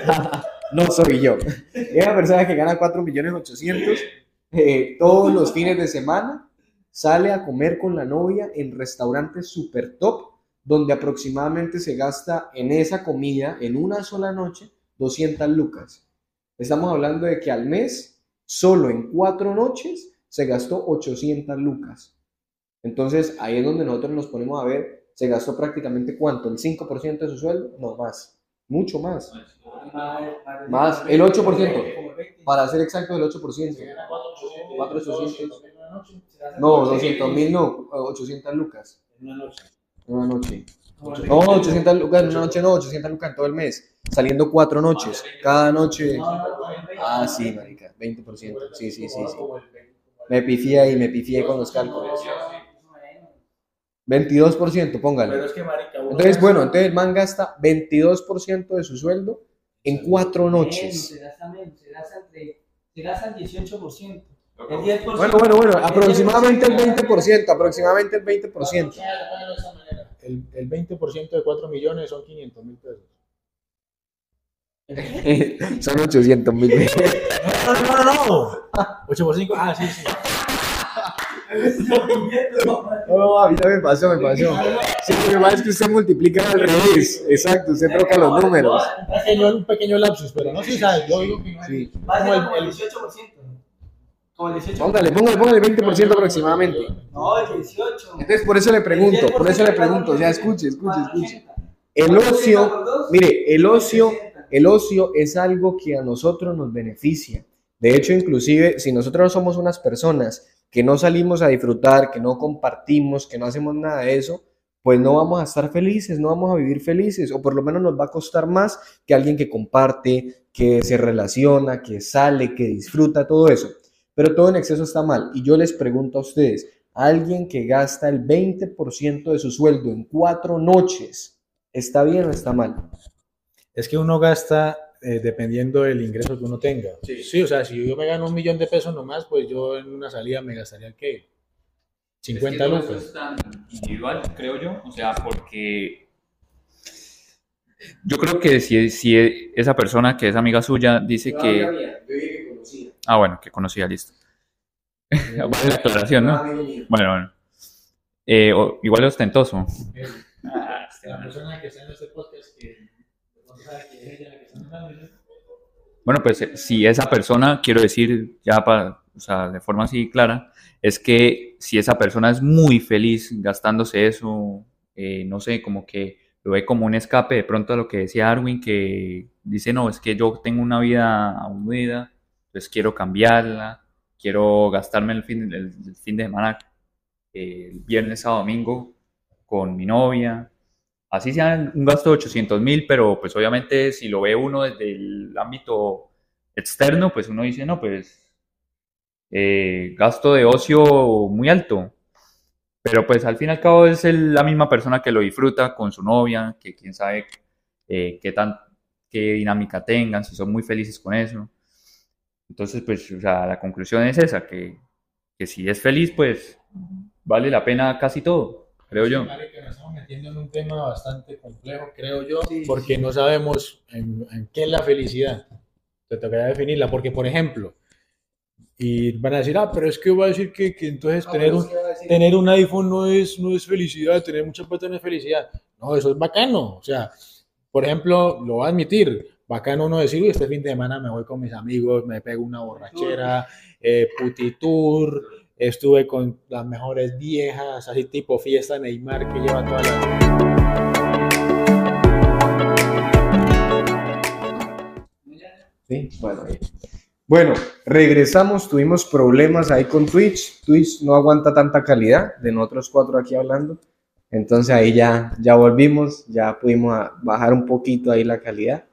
no soy yo. Esa persona que gana 4 millones 800, eh, todos los fines de semana sale a comer con la novia en restaurantes super top, donde aproximadamente se gasta en esa comida, en una sola noche, 200 lucas. Estamos hablando de que al mes, solo en cuatro noches, se gastó 800 lucas. Entonces, ahí es donde nosotros nos ponemos a ver, ¿se gastó prácticamente cuánto? ¿El 5% de su sueldo? No, más. Mucho más. Más, el 8%. Para ser exacto, el 8%. 4,800. No, 200 mil no, 800 lucas. En una noche. No, 800 lucas en una noche, no, 800 lucas en todo el mes. Saliendo cuatro noches. Cada noche. Ah, sí, marica, 20%. Sí, sí, sí, sí. Me pifié ahí, me pifié con los cálculos. 22%, póngale. Pero es que, marica, uno Entonces, gasta- bueno, entonces el man gasta 22% de su sueldo en cuatro Menos, noches. Se gasta menos, se gasta entre, se gasta el 18%. El 10%. Bueno, bueno, bueno, el aproximadamente el 10%. 20%, aproximadamente el 20%. El, el 20% de 4 millones son 500 mil pesos. Son 800 mil pesos. No, no, no, no, no. 8 por 5. Ah, sí, sí. No, a mí también me pasó, me pasó. Sí, lo que pasa es que usted multiplica al revés. Exacto, usted troca los números. Un pequeño, un pequeño lapsus, pero no sé, ¿sabes? Yo digo que no es- Sí. Va a ser Como el- el 18%. Como el 18%. Póngale, póngale, póngale el 20% aproximadamente. No, el 18%. Entonces, por eso le pregunto, por eso le pregunto, o sea, escuche, escuche, escuche. El ocio, mire, el ocio, el ocio es algo que a nosotros nos beneficia. De hecho, inclusive, si nosotros somos unas personas que no salimos a disfrutar, que no compartimos, que no hacemos nada de eso, pues no vamos a estar felices, no vamos a vivir felices, o por lo menos nos va a costar más que alguien que comparte, que se relaciona, que sale, que disfruta, todo eso. Pero todo en exceso está mal. Y yo les pregunto a ustedes, alguien que gasta el 20% de su sueldo en cuatro noches, ¿está bien o está mal? Es que uno gasta eh, dependiendo del ingreso que uno tenga. Sí. o sea, si yo me gano un millón de pesos nomás, pues yo en una salida me gastaría, ¿qué? 50 Es que eso es tan individual, creo yo. O sea, porque yo creo que si, si esa persona que es amiga suya dice que. Ah, bueno, que conocía, listo. Vale la aclaración, ¿no? Bueno, bueno. Eh, o- igual es ostentoso. Ah, este La persona que está en este podcast que Bueno, pues eh, si esa persona, quiero decir ya para, o sea, de forma así clara, es que si esa persona es muy feliz gastándose eso, eh, no sé, como que lo ve como un escape de pronto a lo que decía Arwin, que dice, no, es que yo tengo una vida aburrida, pues quiero cambiarla, quiero gastarme el fin, el fin de semana, eh, el viernes a domingo, con mi novia, así sea un gasto de 800 mil, pero pues obviamente si lo ve uno desde el ámbito externo, pues uno dice, no, pues eh, gasto de ocio muy alto. Pero pues al fin y al cabo es el- la misma persona que lo disfruta con su novia, que quién sabe eh, qué dinámica tengan, si son muy felices con eso. Entonces, pues, la conclusión es esa, que, que si es feliz, pues vale la pena casi todo, creo yo. Marica, nos estamos metiendo en un tema bastante complejo, creo yo, Sí, porque no sabemos en, en qué es la felicidad. Te tocaría definirla, porque, por ejemplo, y van a decir, ah, pero es que va a decir que, que entonces tener un, tener un iPhone no es, no es felicidad, tener mucha plata no es felicidad. No, eso es bacano. O sea, por ejemplo, lo voy a admitir, bacano uno decir, "Uy, este fin de semana me voy con mis amigos, me pego una borrachera, eh, putitour, estuve con las mejores viejas, así tipo fiesta Neymar que lleva toda la... Bueno. Bueno, regresamos, tuvimos problemas ahí con Twitch. Twitch no aguanta tanta calidad de nosotros cuatro aquí hablando. Entonces ahí ya, ya volvimos, ya pudimos bajar un poquito ahí la calidad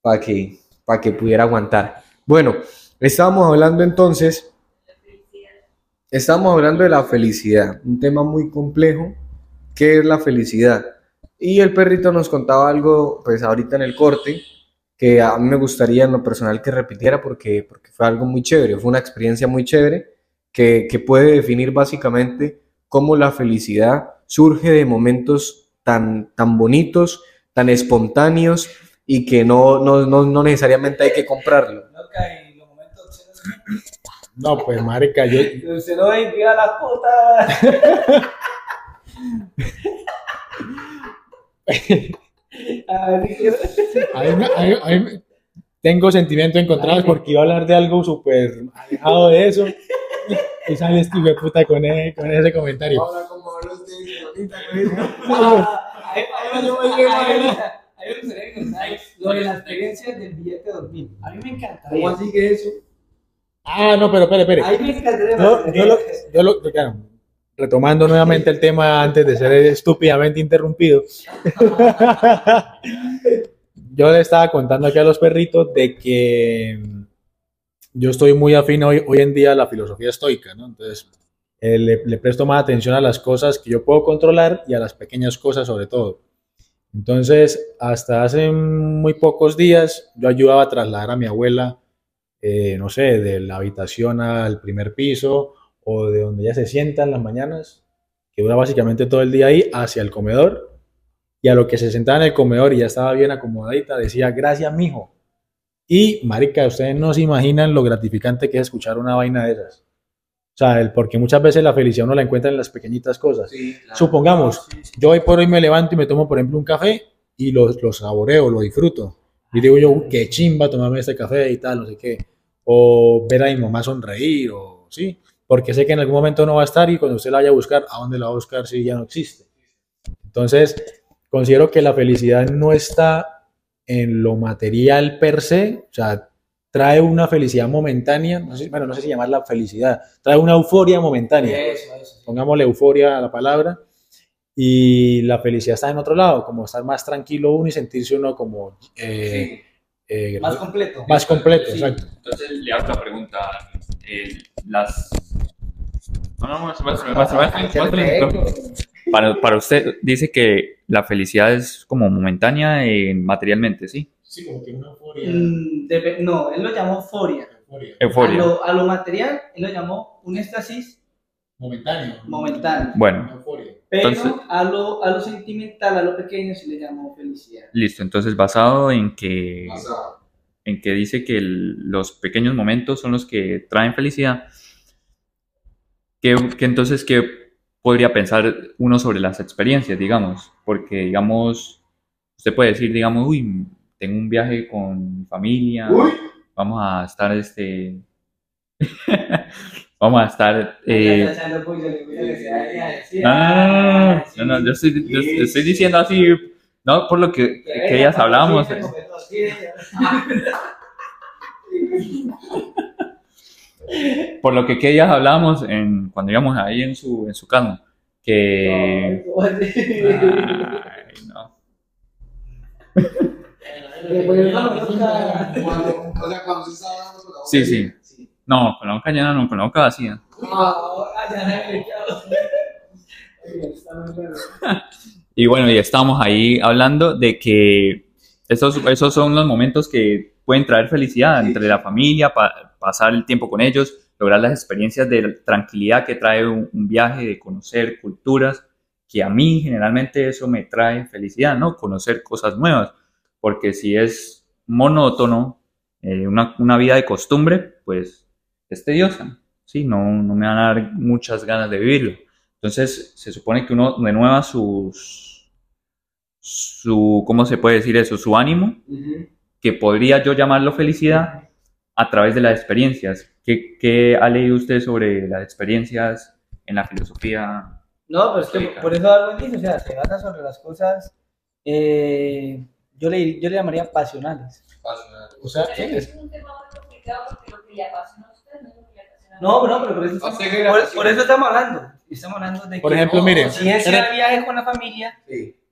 para que, para que pudiera aguantar. Bueno, estábamos hablando entonces, estamos hablando de la felicidad, un tema muy complejo. ¿Qué es la felicidad? Y el perrito nos contaba algo, pues ahorita en el corte, que a mí me gustaría en lo personal que repitiera porque, porque fue algo muy chévere, fue una experiencia muy chévere que, que puede definir básicamente cómo la felicidad surge de momentos tan, tan bonitos, tan espontáneos y que no, no, no, no necesariamente hay que comprarlo. Loca, y los momentos obscenos. No, pues marica, yo... Usted no ve, viva la puta. A ver, ¿qué- A mí me- a mí- a mí me- tengo sentimientos encontrados porque iba a hablar de algo súper alejado de eso. Y sale este hijo de puta con, e- con ese comentario. Ah, ahí- ahí me- ahí- ahí me gustaría que contarais Lo de la experiencia del billete de dormir. A mí me encantaría. así que eso? Ah, no, pero espere, espere. A mí me encantaría. Yo, yo lo, yo lo- claro, retomando nuevamente el tema antes de ser estúpidamente interrumpido. yo le estaba contando aquí a los perritos de que yo estoy muy afín hoy, hoy en día a la filosofía estoica, ¿no? Entonces, eh, le, le presto más atención a las cosas que yo puedo controlar y a las pequeñas cosas sobre todo. Entonces, hasta hace muy pocos días, yo ayudaba a trasladar a mi abuela, eh, no sé, de la habitación al primer piso o de donde ella se sienta en las mañanas, que dura básicamente todo el día ahí, hacia el comedor. Y a lo que se sentaba en el comedor y ya estaba bien acomodadita, decía, gracias, mijo. Y, marica, ustedes no se imaginan lo gratificante que es escuchar una vaina de esas. O sea, el, porque muchas veces la felicidad uno la encuentra en las pequeñitas cosas. Supongamos, yo hoy por hoy me levanto y me tomo, por ejemplo, un café y lo, lo saboreo, lo disfruto. Y digo yo, "Uy, qué chimba tomarme este café y tal, no sé qué. O ver a mi mamá sonreír, o sí, porque sé que en algún momento no va a estar y cuando usted la vaya a buscar, ¿a dónde la va a buscar si ya no existe? Entonces, considero que la felicidad no está en lo material per se, o sea, trae una felicidad momentánea, no sé, bueno, no sé si llamarla felicidad, trae una euforia momentánea sí. pongámosle euforia a la palabra, y la felicidad está en otro lado, como estar más tranquilo uno y sentirse uno como eh, eh, Más completo. más completo, Sí. exacto. Entonces le hago la pregunta. eh, las... No, no, muéstrame, muéstrame, muéstrame, muéstrame. Para, para usted, dice que la felicidad es como momentánea eh, materialmente, ¿sí? Sí, como que una euforia. Mm, debe- no, él lo llamó euforia. A Euforia. lo, a lo material, él lo llamó un éxtasis Momentáneo. momentáneo. Bueno, Euforia. Pero Entonces- a, lo, a lo sentimental, a lo pequeño, sí le llamó felicidad. listo. Entonces, basado en que, en que dice que el- los pequeños momentos son los que traen felicidad, ¿qué, qué entonces qué podría pensar uno sobre las experiencias, digamos? Porque, digamos, usted puede decir, digamos, uy, tengo un viaje con mi familia, vamos a estar, este, vamos a estar... eh, No, no, no, no, no, no, no, yo estoy, yo estoy diciendo así, no por lo que, que ellas hablábamos. por lo que, que ellas hablábamos en, cuando íbamos ahí en su, en su casa, que... Ay, no. Sí, sí. No, con la boca llena no, con la boca vacía. Y bueno, y estamos ahí hablando de que esos, esos son los momentos que pueden traer felicidad entre la familia, pa- pasar el tiempo con ellos, lograr las experiencias de tranquilidad que trae un, un viaje, de conocer culturas, que a mí generalmente eso me trae felicidad, ¿no? Conocer cosas nuevas, porque si es monótono, eh, una, una vida de costumbre, pues es tediosa, ¿sí? No, no me van a dar muchas ganas de vivirlo. Entonces, se supone que uno renueva sus, su, ¿cómo se puede decir eso? Su ánimo, que podría yo llamarlo felicidad, a través de las experiencias. ¿Qué, qué ha leído usted sobre las experiencias en la filosofía? No, pero es que por eso Darwin dice, o sea, se basa sobre las cosas, eh, yo, le, yo le llamaría pasionales. O sea, Es un tema muy complicado porque lo que le apasiona no No, no, pero por eso, estamos, por, por eso estamos hablando. Estamos hablando de Por que ejemplo, mire, si él se va viaje con la familia,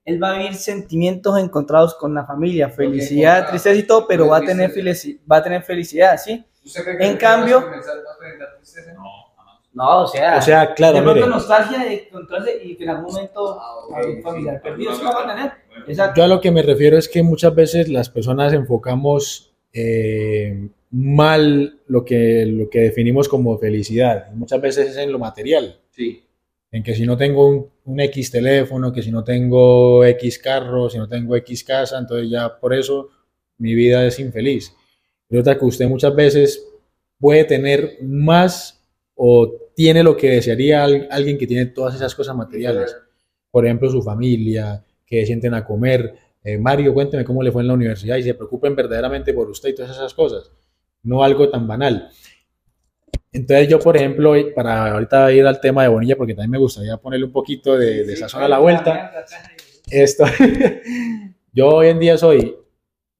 él va a vivir sentimientos encontrados con la familia, felicidad, encontrados. tristeza y todo, pero va a tener, Tristeza. felici- va a tener felicidad, ¿sí? En cambio- No, o sea, o sea, claro, de pronto mire, nostalgia de encontrarse y que en algún momento a un familiar perdido, sí lo va a tener. Exacto. yo a lo que me refiero es que muchas veces las personas enfocamos eh, mal lo que, lo que definimos como felicidad. Muchas veces es en lo material. Sí. En que si no tengo un, un X teléfono, que si no tengo X carro, si no tengo X casa, entonces ya por eso mi vida es infeliz. Y otra que usted muchas veces puede tener más o tiene lo que desearía al- alguien que tiene todas esas cosas materiales. Por ejemplo, su familia, que sienten a comer. Eh, Mario, cuénteme cómo le fue en la universidad y se preocupen verdaderamente por usted y todas esas cosas. No algo tan banal. Entonces yo, por ejemplo, para ahorita ir al tema de Bonilla, porque también me gustaría ponerle un poquito de, de sazón a la vuelta. Esto, yo hoy en día soy,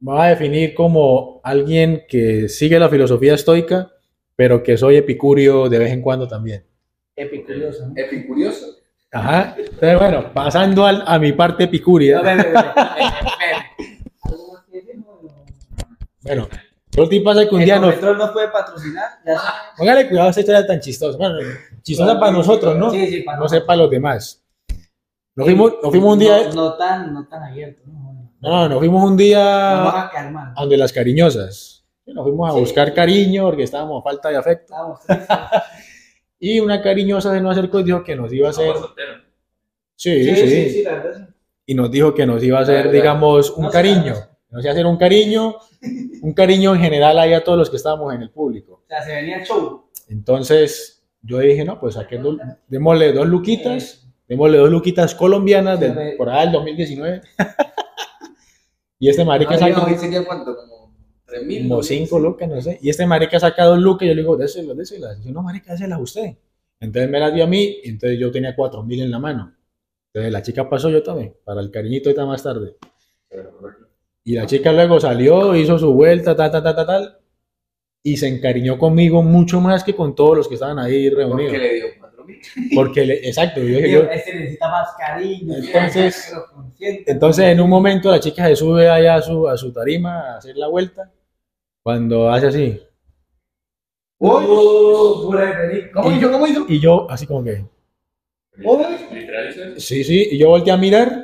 me voy a definir como alguien que sigue la filosofía estoica, pero que soy epicurio de vez en cuando también. Epicurioso, ¿no? Epicurioso. Ajá. Entonces, bueno, pasando al- a mi parte epicuria. No, no. Bueno, lo que pasa que un día nos, Ecopetrol no puede patrocinar, ya. Póngale cuidado a esta historia tan chistosa. Bueno, chistosa para nosotros, ¿no? Sí, sí, para No sé para los demás. Nos fuimos, nos fuimos un día, No, no tan, no tan abierto, ¿no? no, no, nos fuimos un día a donde las cariñosas. Nos fuimos a Sí. buscar cariño porque estábamos a falta de afecto. Y una cariñosa se nos acercó y dijo que nos iba a hacer. Sí, Sí, sí, sí, sí, la verdad. sí. Y nos dijo que nos iba a hacer, digamos, un No cariño. No sé. Hacer un cariño, un cariño en general ahí a todos los que estábamos en el público. O sea, se venía el show. Entonces yo dije, no, pues aquí démosle dos luquitas, démosle dos luquitas colombianas del, Sí. por allá del 2019. y este marica sacó hoy sería cuánto, como 3 mil. como cinco lucas, no sé. Y este marica saca dos lucas y yo le digo, déselas, déselas. Y dice, no, marica, déselas usted. Entonces me las dio a mí y entonces yo tenía cuatro mil en la mano. Entonces la chica pasó yo también, para el cariñito ahorita más tarde. Y la chica luego salió, hizo su vuelta, tal, tal, tal, tal, tal, y se encariñó conmigo mucho más que con todos los que estaban ahí ¿Por reunidos. qué le dio 4 mil? Porque, le- exacto, yo dije, yo- Este necesita más cariño. Entonces- Pero consciente. entonces en un momento la chica se sube allá a su, a su tarima a hacer la vuelta, cuando hace así, Oh, feliz. ¿Cómo hizo? ¿Cómo hizo? y yo así como que, Literal, sí, sí, y yo volteé a mirar,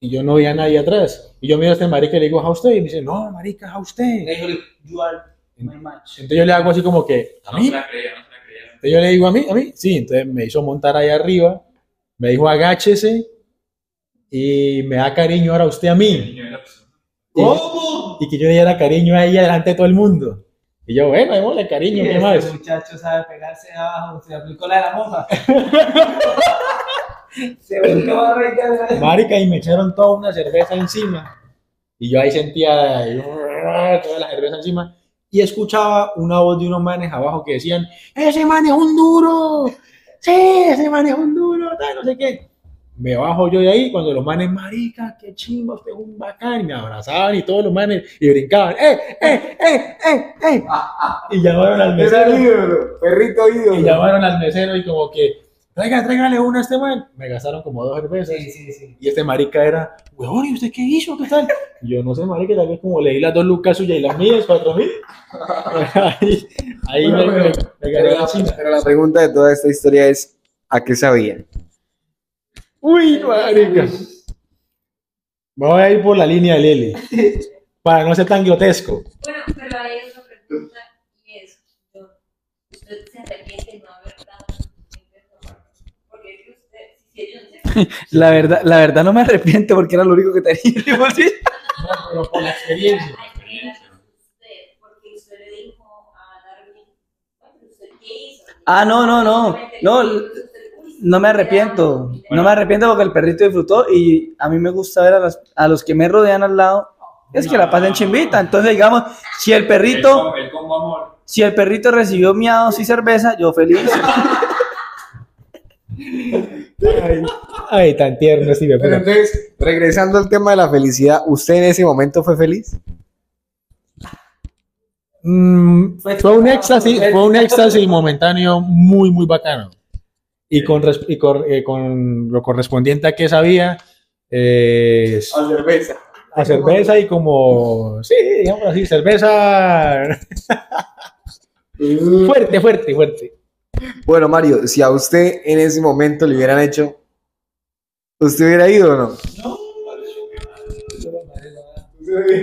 y yo no veía a nadie atrás, y yo miro a este marica y le digo, ¿a usted? Y me dice, no, marica, a usted. Le dijo, you are my match. Entonces yo le hago así como que, ¿a No mí? se la creía, no se la creía. Entonces yo le digo a mí, a mí, sí, entonces me hizo montar ahí arriba, me dijo agáchese y me da cariño ahora usted a mí. Y, y que yo le diera cariño a ella delante de todo el mundo. Y yo, bueno, démosle cariño, ¿qué Este más? muchacho sabe pegarse abajo, se aplicó la de la monja. se volvió a reír. Marica, y me echaron toda una cerveza encima. Y yo ahí sentía toda la cerveza encima. Y escuchaba una voz de unos manes abajo que decían, ese man es un duro. Sí, ese man es un duro, tal, no sé qué. Me bajo yo de ahí cuando los manes, marica, qué chimba, usted es un bacán. Y me abrazaban y todos los manes y brincaban, ¡eh, eh, eh, eh, eh! Y llamaron al Era mesero. ídolo, perrito Y ídolo. llamaron al mesero y como que, traiga, tráigale una a este man. Me gastaron como dos cervezas. Sí, sí, sí. Y este marica era, huevón, ¿y usted qué hizo? ¿Qué tal? Y yo no sé, marica, tal vez como leí las dos lucas suyas y las mías, cuatro mil. ahí ahí me, me, me Pero gané la, china. pero la pregunta de toda esta historia es, ¿a qué sabía? Uy, marica. Voy a ir por la línea de Lili. Para no ser tan grotesco. Bueno, pero hay otra pregunta y es, yo- ¿usted se arrepiente de no haber dado Porque es que usted, si ellos no se La verdad, la verdad no me arrepiento porque era lo único que tenía. Ah, no, no, no. No, no me arrepiento. No me arrepiento porque el perrito disfrutó y a mí me gusta ver a, las- a los que me rodean al lado. Es que la pasen chimbita. Entonces, digamos, si el perrito, si el perrito recibió miados y cerveza, yo feliz. Ay, ay, tan tierno hijo de Pero entonces, regresando al tema de la felicidad, ¿usted en ese momento fue feliz? Mm, fue un éxtasis, fue un éxtasis momentáneo muy, muy bacano. Y con, res- y con, eh, con lo correspondiente a que sabía, eh, A cerveza. a cerveza y como, sí, digamos así, cerveza fuerte, fuerte, fuerte. Bueno, Mario, si a usted en ese momento le hubieran hecho, ¿usted hubiera ido o no?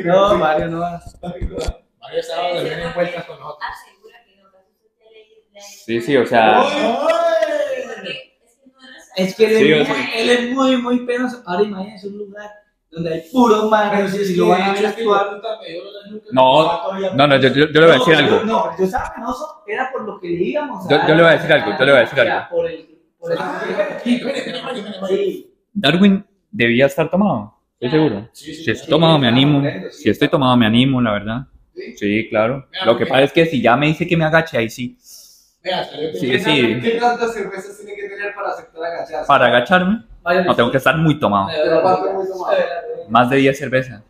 No, Mario, no. Mario estaba de vueltas con nosotros. Asegura que no, que usted le- le- Sí, sí, o sea, es que no él, Sí, es, él es muy, muy penoso. Ahora imagínense un lugar donde hay puros mares. Si lo van a ver actuar. no, no, no, yo, yo, yo le voy a decir algo. No, yo estaba penoso, era por lo que le íbamos a Yo- yo le voy a decir algo, yo le voy a decir algo. Por el, por el, Sí. Darwin debía estar tomado, estoy seguro. Si estoy tomado me animo, si estoy tomado me animo, la verdad. Sí, claro. Lo que pasa es que si ya me dice que me agache, ahí sí. Sí, sí. ¿Qué tantas cervezas tiene que tener para aceptar agacharse? Para agacharme, no tengo que estar muy tomado. Pero aparte muy tomado. Más de 10 cervezas,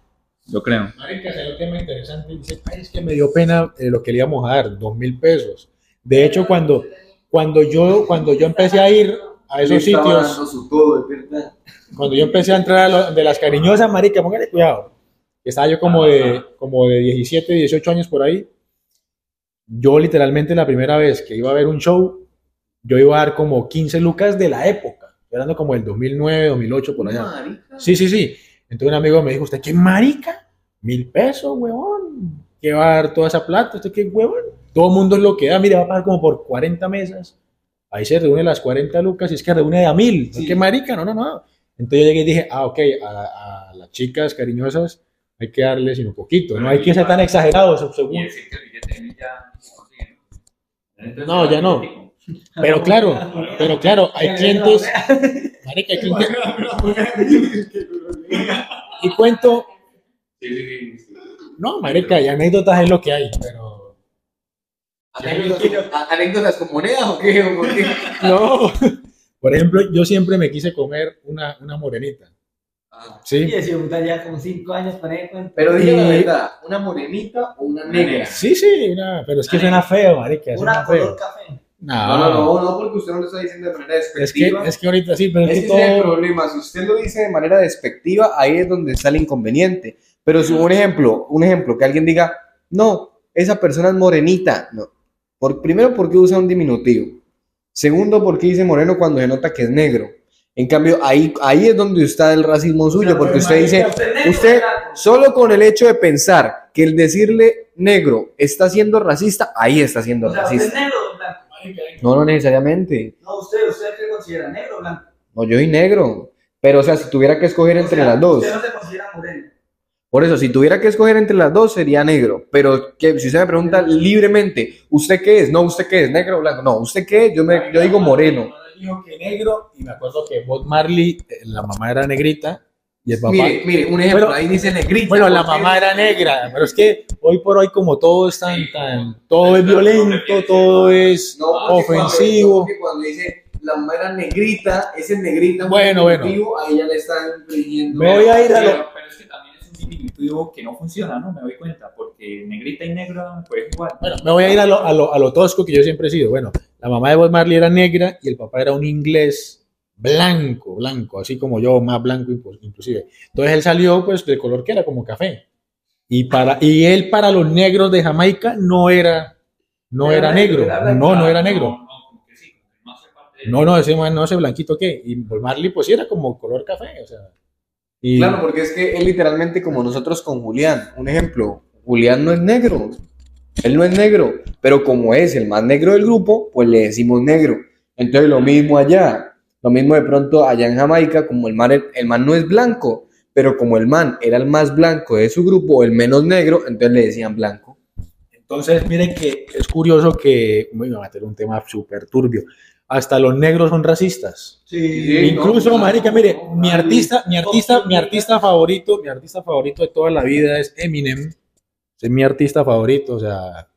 yo creo. Marica, salió un tema interesante. Dice, "Ay, es que me dio pena eh, lo que le íbamos a dar, dos mil pesos. De hecho, cuando, cuando, yo, cuando yo empecé a ir a esos sitios, todo, es cuando yo empecé a entrar a lo- de las cariñosas, marica, póngale cuidado. Estaba yo como de, como de 17, 18 años por ahí. Yo literalmente la primera vez que iba a ver un show, yo iba a dar como 15 lucas de la época, hablando como el 2009, 2008, por allá. Marica. Sí, sí, sí. Entonces un amigo me dijo, ¿usted qué marica? Mil pesos, huevón. ¿Qué va a dar toda esa plata? ¿Usted qué huevón? Todo el mundo es lo que da. Mire, va a pagar como por 40 mesas. Ahí se reúnen las 40 lucas y es que reúne a mil. Sí. ¿Qué marica? No, no, no. Entonces yo llegué y dije, ah, ok, a, a las chicas cariñosas hay que darles un poquito. No hay que ser tan exagerados, según. No, ya no. Pero claro, pero claro, hay clientes. Marica, hay clientes. Y cuento, no, marica, y anécdotas es lo que hay, pero. ¿Anécdotas, con monedas o qué? ¿O por qué? No. Por ejemplo, yo siempre me quise comer una, una morenita. Ah, Y ¿Sí? ese puta ya como 5 años para ir con... Pero diga la Y- verdad, ¿una morenita o una negra? Sí, sí, una- pero es que suena feo, marica. Una feo. color café. No, No, no, no, porque usted no lo está diciendo de manera Es que, despectiva. es que ahorita sí, pero es Ese que es el todo. problema. Si usted lo dice de manera despectiva, ahí es donde está el inconveniente. Pero si un ejemplo, un ejemplo, que alguien diga, no, esa persona es morenita. No. Por, primero, porque usa un diminutivo. Segundo, porque dice moreno cuando se nota que es negro. En cambio, ahí, ahí es donde está el racismo suyo, porque usted dice, usted solo con el hecho de pensar que el decirle negro está siendo racista, ahí está siendo O sea, ¿usted es racista. No, no necesariamente. No, usted, ¿usted qué considera? ¿Negro o blanco? No, yo soy negro. Pero, o sea, si tuviera que escoger entre sea, las dos. Usted no se considera moreno. Por eso, si tuviera que escoger entre las dos, sería negro. Pero que, si usted me pregunta libremente, ¿usted qué es? No, ¿usted qué es? ¿Negro o blanco? No, ¿usted qué es? Yo, me, yo digo moreno. Dijo que negro, y me acuerdo que Bob Marley, eh, la mamá era negrita, y el papá. Mire, mire, un ejemplo, Bueno, ahí dice negrita. Bueno, la mamá era negra, pero es que hoy por hoy como todo es tan, tan, todo es violento, todo es No, porque cuando- ofensivo. porque cuando dice la mamá era negrita, ese negrita. Bueno, bueno. diminutivo, Ahí ya le están infringiendo. Me voy a ir a lo- Pero, pero es que también es un diminutivo que no funciona, ¿no? Me doy cuenta, porque negrita y negro, pues igual. Bueno, me voy a ir a lo, a, lo, a lo tosco que yo siempre he sido. Bueno, la mamá de Bob Marley era negra y el papá era un inglés blanco, blanco, así como yo, más blanco inclu- inclusive. Entonces él salió pues del color que era como café. Y, para, y él para los negros de Jamaica no era, no Era era negro, negro, era blanco. no, no era negro. No, no, de- ese, man- no ese blanquito qué. Y Marley pues sí era como color café, o sea. Y, Claro, porque es que él literalmente como nosotros con Julián. Un ejemplo, Julián no es negro. Él no es negro, pero como es el más negro del grupo, pues le decimos negro. Entonces lo mismo allá. Lo mismo de pronto allá en Jamaica, como el man, el man no es blanco, pero como el man era el más blanco de su grupo, el menos negro, entonces le decían blanco. Entonces, miren que es curioso que, me voy a meter un tema súper turbio, hasta los negros son racistas. Sí, Incluso, no, marica, mire, no, mi artista, mi artista, mi artista favorito, mi artista favorito de toda la vida es Eminem. Es mi artista favorito, o sea,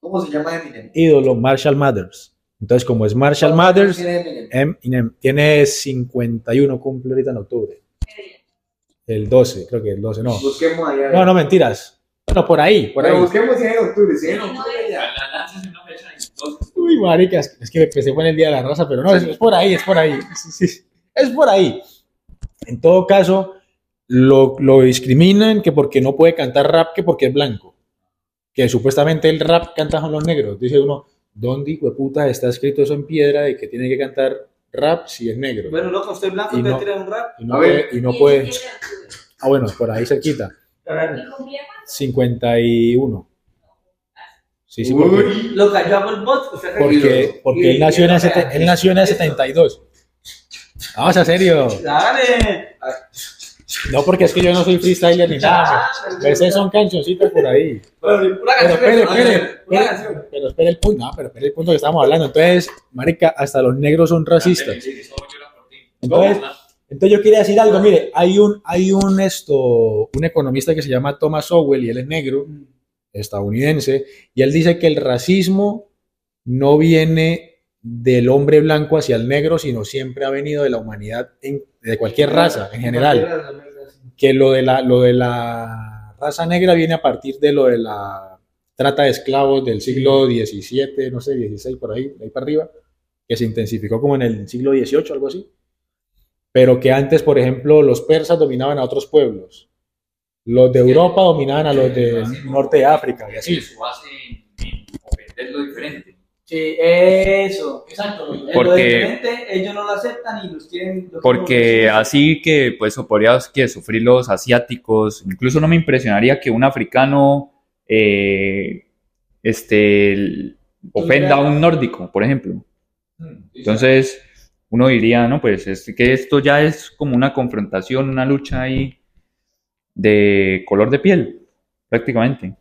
¿Cómo se llama Eminem? ídolo, Marshall Mathers. Entonces, como es Marshall Mathers, ¿Quién es Eminem? Eminem tiene 51, cumple ahorita en octubre. El 12, creo que el 12, no. Busquemos allá. No, no, mentiras. Bueno, por ahí, por Pero ahí. busquemos si es en octubre, si es en octubre ya. Uy, marica, es que empecé en el Día de la Raza, pero no, es, es por ahí, es por ahí. Sí, sí, es por ahí. En todo caso, lo, lo discriminan que porque no puede cantar rap, que porque es blanco. Que supuestamente el rap canta con los negros. Dice uno, ¿dónde, hijo de puta, está escrito eso en piedra de que tiene que cantar rap si es negro? Bueno, loco, usted es blanco, Y no. tiene un rap. y no a puede. ver. Y no puede ah, bueno, por ahí cerquita. A ver, ¿Y cumplía cuánto? 51. Sí, sí, porque, Uy. Loca, yo hago el bot, usted porque, porque él, nació en el, él nació en el 72. Vamos, a serio. Dale. No, porque es que yo no soy freestyler ni nada. Veces son cancioncitas por ahí. Pero espere, espere, pero espere el punto, no, pero espere el punto que estamos hablando. Entonces, marica, hasta los negros son racistas. Sí, solo llora por ti. Entonces, entonces yo quería decir algo, mire, hay un, hay un esto, un economista que se llama Thomas Sowell y él es negro, estadounidense, y él dice que el racismo no viene del hombre blanco hacia el negro, sino siempre ha venido de la humanidad, en- de cualquier raza en general. que lo de la, lo de la raza negra viene a partir de lo de la trata de esclavos del siglo XVII, no sé, XVI por ahí, ahí para arriba, que se intensificó como en el siglo XVIII, algo así. Pero que antes, por ejemplo, los persas dominaban a otros pueblos. Los de Europa dominaban a los del norte de África y así. Eso hace en ofender lo diferente. Sí, eso. Exacto. Lo Porque- diferente, ellos no lo aceptan y los quieren. los Porque así que, pues, podrías que sufrir los asiáticos. Incluso no me impresionaría que un africano eh, este, ofenda a un nórdico, por ejemplo. Entonces, uno diría, no, pues es que esto ya es como una confrontación, una lucha ahí de color de piel, prácticamente.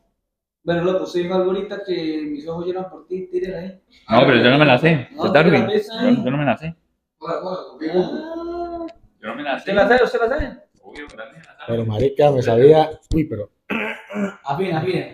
Bueno, loco, dijo algo ahorita que mis ojos lloran por ti, tírela ahí. No, pero yo no me la sé. No, Darwin. pero Yo, no me la sé. Ah, Yo no me la ¿Usted la sabe? ¿Usted la sabe? Obvio, gracias. Pero marica, me sabía. Uy, pero. Afina, afina.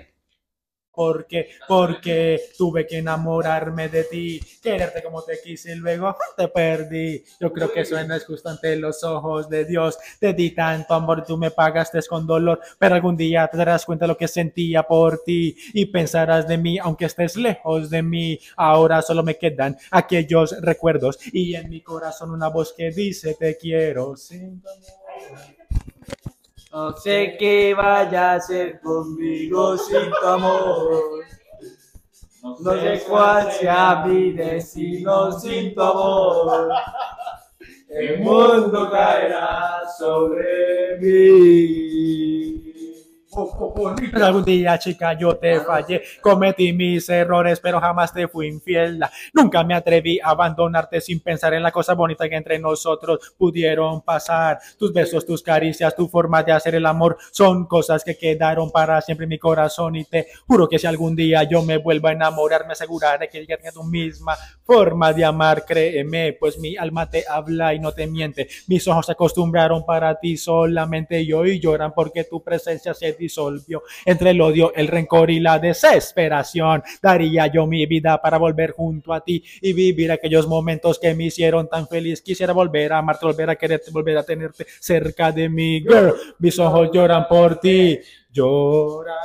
Porque, porque tuve que enamorarme de ti, quererte como te quise y luego te perdí. Yo creo que eso no es justo ante los ojos de Dios. Te di tanto amor, tú me pagaste con dolor, pero algún día te darás cuenta de lo que sentía por ti y pensarás de mí, aunque estés lejos de mí. Ahora solo me quedan aquellos recuerdos y en mi corazón una voz que dice te quiero. sin. No sé qué vaya a hacer conmigo sin tu amor. No sé cuál sea mi destino sin tu amor. El mundo caerá sobre mí. Pero algún día, chica, yo te fallé, cometí mis errores, pero jamás te fui infiel. Nunca me atreví a abandonarte sin pensar en la cosa bonita que entre nosotros pudieron pasar. Tus besos, tus caricias, tu forma de hacer el amor son cosas que quedaron para siempre en mi corazón y te juro que si algún día yo me vuelvo a enamorar, me aseguraré que llegue a tu misma forma de amar, créeme, pues mi alma te habla y no te miente. Mis ojos se acostumbraron para ti solamente y hoy lloran porque tu presencia se disolvió entre el odio, el rencor y la desesperación. Daría yo mi vida para volver junto a ti y vivir aquellos momentos que me hicieron tan feliz. Quisiera volver a amarte, volver a quererte, volver a tenerte cerca de mí. Girl, mis ojos lloran por ti, lloran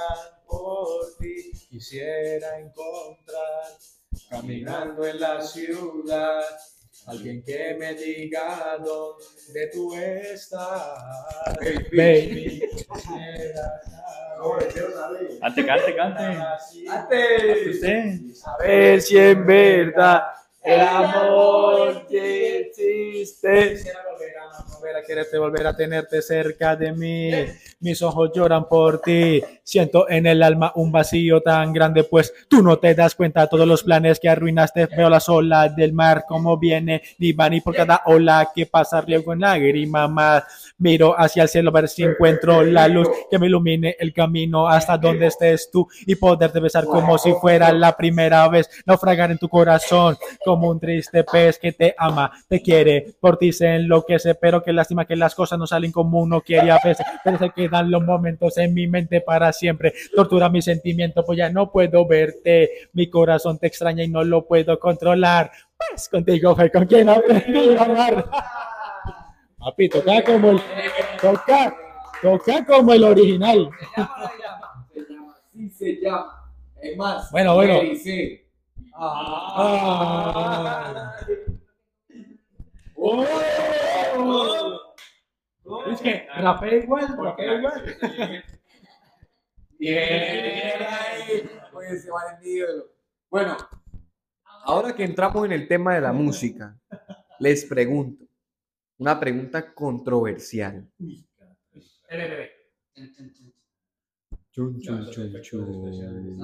por ti. Quisiera encontrar caminando en la ciudad. Alguien que me diga dónde tú estás, baby. saber. Cante, cante, cante. A ver si en verdad el amor que existe. Quisiera volver a volver a quererte, volver a tenerte cerca de mí. Mis ojos lloran por ti. Siento en el alma un vacío tan grande, pues tú no te das cuenta todos los planes que arruinaste. Veo las olas del mar como viene, ni van y por cada ola que pasa riego en lágrima más. Miro hacia el cielo a ver si encuentro la luz que me ilumine el camino hasta donde estés tú y poderte besar como si fuera la primera vez. Naufragar en tu corazón como un triste pez que te ama, te quiere, por ti se enloquece, pero qué lástima que las cosas no salen como uno quiere a veces, pero se quedan los momentos en mi mente para siempre. Tortura mi sentimiento, pues ya no puedo verte, mi corazón te extraña y no lo puedo controlar. Pues contigo fue con quien aprendí a amar. Papi, toca como el, toca, toca como el original. Sí se llama. Es más, Bueno, bueno. le dice, Ah. Es que rapé igual, rapé igual. Bien, ahí. Oye, se va el ídolo. Bueno, ahora que entramos en el tema de la música, les pregunto, una pregunta controversial. Chun, chun, chun, chun.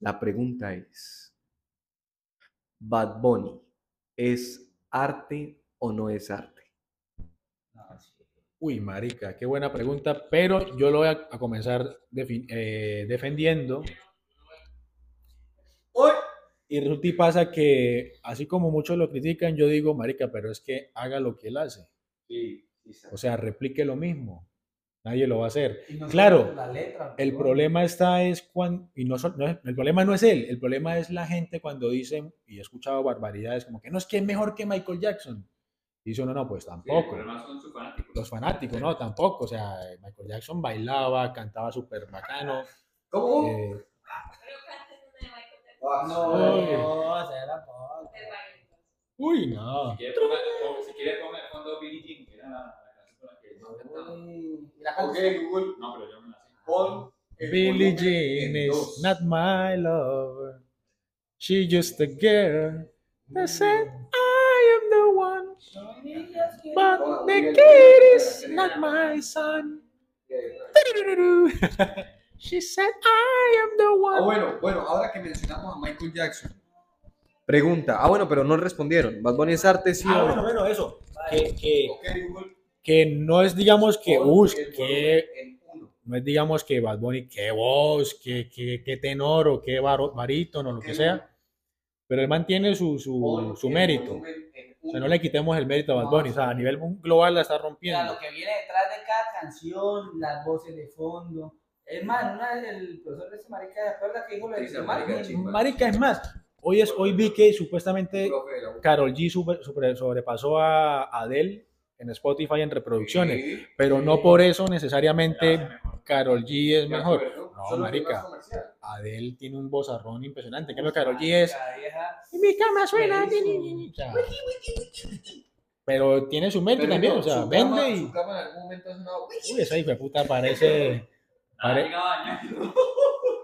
La pregunta es, ¿Bad Bunny es arte o no es arte? Uy, marica, qué buena pregunta, pero yo lo voy a, a comenzar eh, defendiendo. Y resulta y pasa que, así como muchos lo critican, yo digo, marica, pero es que haga lo que él hace. O sea, replique lo mismo. Nadie lo va a hacer. Claro, El problema está es cuando, y no, no es- el problema no es él, el problema es la gente cuando dicen, y he escuchado barbaridades como que no es que es mejor que Michael Jackson. Y dice uno, no, pues tampoco. Los fanáticos, no, tampoco. O sea, Michael Jackson bailaba, cantaba súper bacano. ¿Cómo? eh, Pero canten una de Michael Jackson. No, será poco. Ustedes bailen. uy, no. Si si quiere, fondo Billie Jean, que era la, la canción con la que no cantaba. Y la Ok, Google, No, pero yo me la sé. pon el Billie volumen Jean is not my lover. She just a girl that said, I am the one, but the kid is not my son. She said, I am the Ah, one. bueno, bueno, ahora que mencionamos a Michael Jackson. Pregunta. Ah, bueno, pero no respondieron. ¿Bad Bunny es arte, sí Ah, o bueno, no? bueno, eso. Que, que, que no es, digamos, que, uy, que, no es, digamos, que Bad Bunny, qué voz, qué, qué, qué tenor o qué baro- barítono, lo que sea. Pero él mantiene su, su, su mérito. O sea, no le quitemos el mérito a Bad Bunny. O sea, a nivel global la está Mira, rompiendo. lo que viene detrás de cada canción, las voces de fondo. Es más, una vez el profesor de ese marica, ¿se acuerda que dijo lo de marica. Marica, es más, hoy, es, hoy vi que supuestamente de. Carol G super- super- sobrepasó a Adele en Spotify en reproducciones, Sí. pero no por eso necesariamente Carol G es De mejor. acuerdo. No, marica. Es. Adele tiene un vozarrón impresionante. En cambio, Carol G es. "En Mi cama suena. O sea, pero tiene su mérito Pero también. no, O sea, vende cama- y. Su cama en algún momento ha sonado. Uy, esa hijo de puta parece. pare-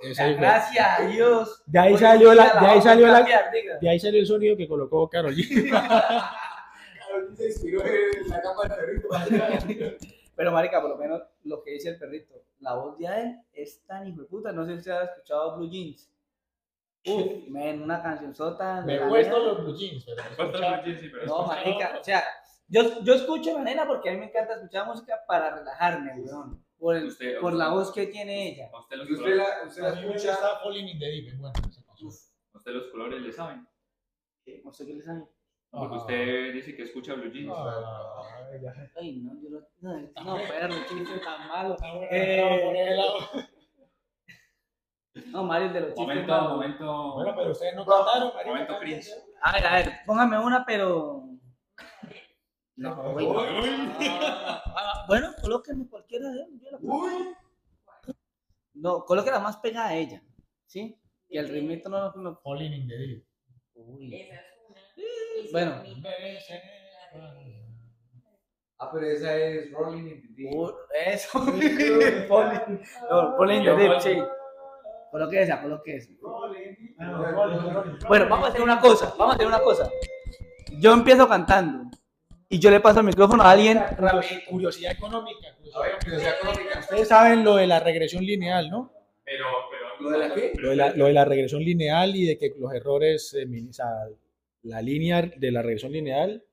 esa de- Gracias a Dios. De ahí salió la- de ahí salió la-. De ahí salió el sonido que colocó Carol G. Carol G se inspiró en la cama del perrito. Pero, marica, por lo menos lo que dice el perrito, la voz de él es tan hijo de puta. No sé si usted ha escuchado Blue Jeans. Uf, men, una canción sota. Me he puesto los blue jeans, pero No, marica, o sea, yo, yo escucho a la nena porque a mí me encanta escuchar música para relajarme, weón. Por, el- Usted- por la voz que tiene ella. ¿A usted los usted colores, la, usted la me escucha. gusta Falling in the Deep, bueno, esa canción. a usted los colores le saben? No sé qué le sabe. Porque usted dice que escucha Blue Jeans. Ah. Ay, no, yo no. No, no perro, chiste tan malo. Eh, No, Mario, de los chistes. Momento, momento. Bueno, pero ustedes no cantaron, marica. Momento cringe. A ver, a ver, póngame una, pero. No, güey, no. Ah, Bueno, colóqueme cualquiera de ellos. yo la pongo. No, coloque la más pegada a ella. ¿Sí? Y el ritmito no lo. no- Falling in the Deep. Uy. Esa Bueno. Ah, pero esa es Rolling in the Deep. Eso. Falling- No, Falling in the deep, sí. Coloque esa, coloque esa. Bueno, vamos a hacer una cosa, vamos a hacer una cosa. Yo empiezo cantando y yo le paso el micrófono a alguien. Curiosidad económica. A ver, curiosidad económica. Ustedes saben lo de la regresión lineal, ¿no? Pero, pero. ¿Lo de la qué? Lo de la, lo de la regresión lineal y de que los errores, eh, o sea, la línea de la regresión lineal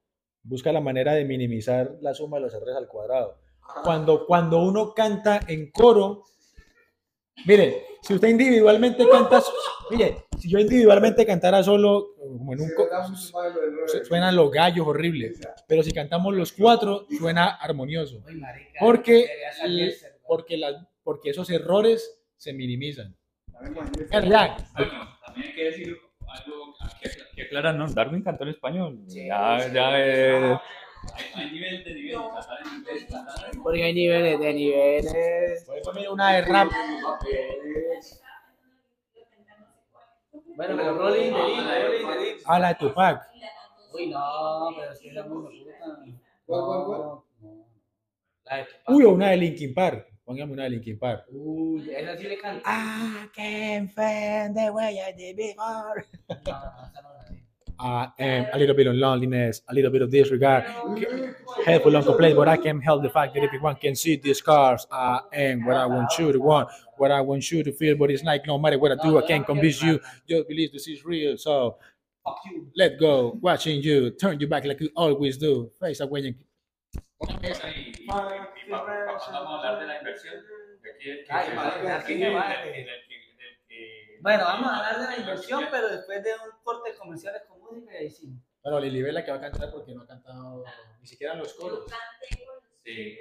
busca la manera de minimizar la suma de los errores al cuadrado. Cuando, cuando uno canta en coro, mire, si usted individualmente canta, mire, si yo individualmente cantara solo, como en un Se co- da mucho mal lo del su- Rolling. suenan los gallos horribles, pero si cantamos los cuatro, suena armonioso, porque, porque, las- porque esos errores se minimizan. También hay que decir algo que, que aclarar, ¿no? Darwin cantó en español. Sí, ya, sí. ya eh, hay, hay nivel de nivel. cantar en inglés, cantar en- Porque hay niveles de niveles. Una de rap. Bueno, pero Rolling de. Ah, la de Tupac. Uy, no, pero es que era muy puta. ¿Cuál, cuál, cuál? La de Tupac. Uy, o una de Linkin Park. Póngame una de Linkin Park. Uy, esa sí le canta. I can't find the way I did before. No, no, esa no la vi. I am a little bit of loneliness, a little bit of disregard. Helpful on complaint, but I can't help the fact that everyone can see the scars. I am what I want you to want, what I want you to feel. But it's like no matter what I do, I can't convince you. Just believe this is real. So let go, watching you, turn you back like you always do. Face away and Póngame esa y, a hablar de la inversión. Bueno, vamos a hablar de la inversión, pero después de un corte comerciales con música y ahí sí. Bueno, Lili Vela que va a cantar porque no ha cantado ni siquiera los coros. Sí.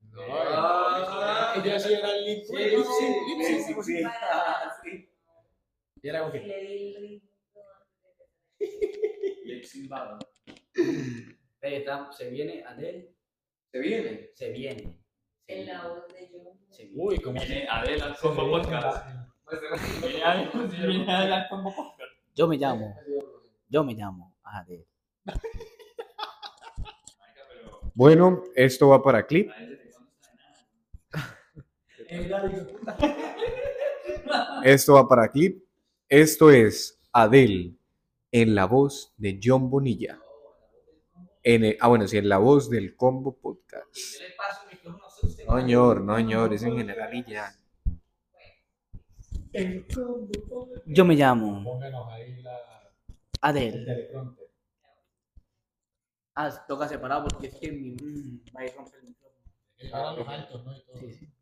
No, Ah, ella sí era lip Sí, lip sí, sí, sí. Ah, sí. Y era Le di el ritmo. Ahí está, se viene Adele, Se viene. se viene. Se En la voz de John. Se viene. uy, como Viene Adele al Combo Podcast. Viene Adele viene Adele al Combo Podcast. Yo me llamo, yo me llamo pero Bueno, esto va para clip. Esto va para clip. Esto es Adele en la voz de John Bonilla. En el- ah, bueno, sí, en la voz del Combo Podcast. No, señor, no, señor, es en general y ya. Yo me llamo Pónganos ahí la, el Adel. teleprompter. Ah, toca separado porque es que mi. mm, va a ir a romper el micrófono. Que paran los altos, ¿no? Y todo. Sí, sí.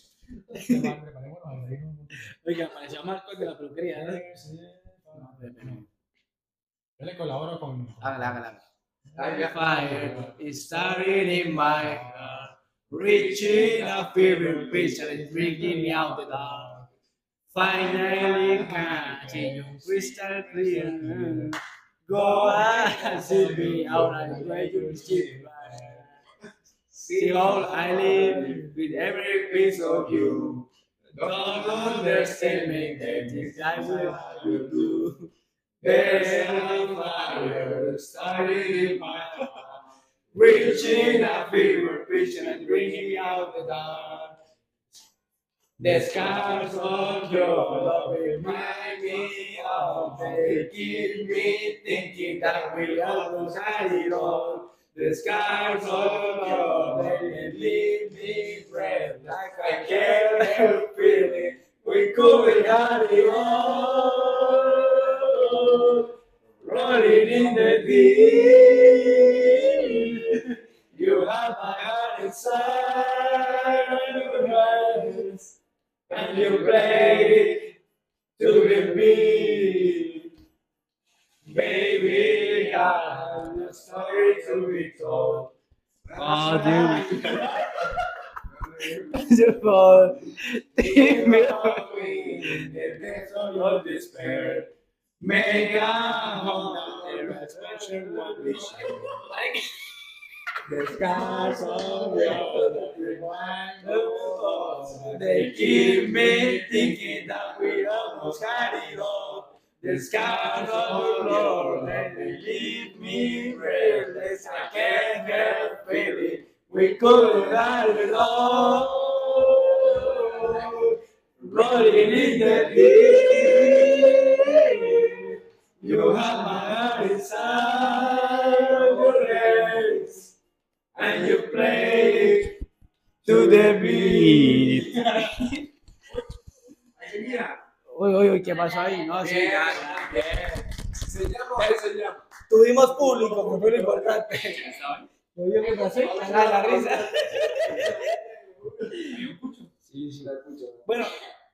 Este preparémonos a. Oiga, parecía Marcos de la peluquería, ¿no? Yo le colaboro con. Hágala, hágala. Fire is starting in my heart, reaching a fever pitch and it's bringing me out the dark. Finally catching you crystal clear. Go and see me out and where you ship See all I live with every piece of you. Don't understand me, that is I will do. There's a fire starting in my heart, reaching a fever pitch and bringing out the dark. The scars of your love remind me of they keep me thinking that we almost had it all. The scars of your love leave me breathless like I can't help feeling we could have it all. Rolling in the deep, you have my heart inside your hands, and you play it to the beat. Baby, I have a story to be told. Beautiful. Take me away in the depths of your despair. Make a home there as special will be shared. The scars of your love remind. They keep me thinking that we almost had it all. The scars of your they leave me breathless. I can't help feeling we could have it all. Rolling in the deep, you have my your legs, and you play to the beat. Uy, uy, uy, ¿qué pasó ahí? No, sí. Se llama o se llama. Tuvimos público, que fue lo importante. Ah, la risa. Sí, sí. Bueno,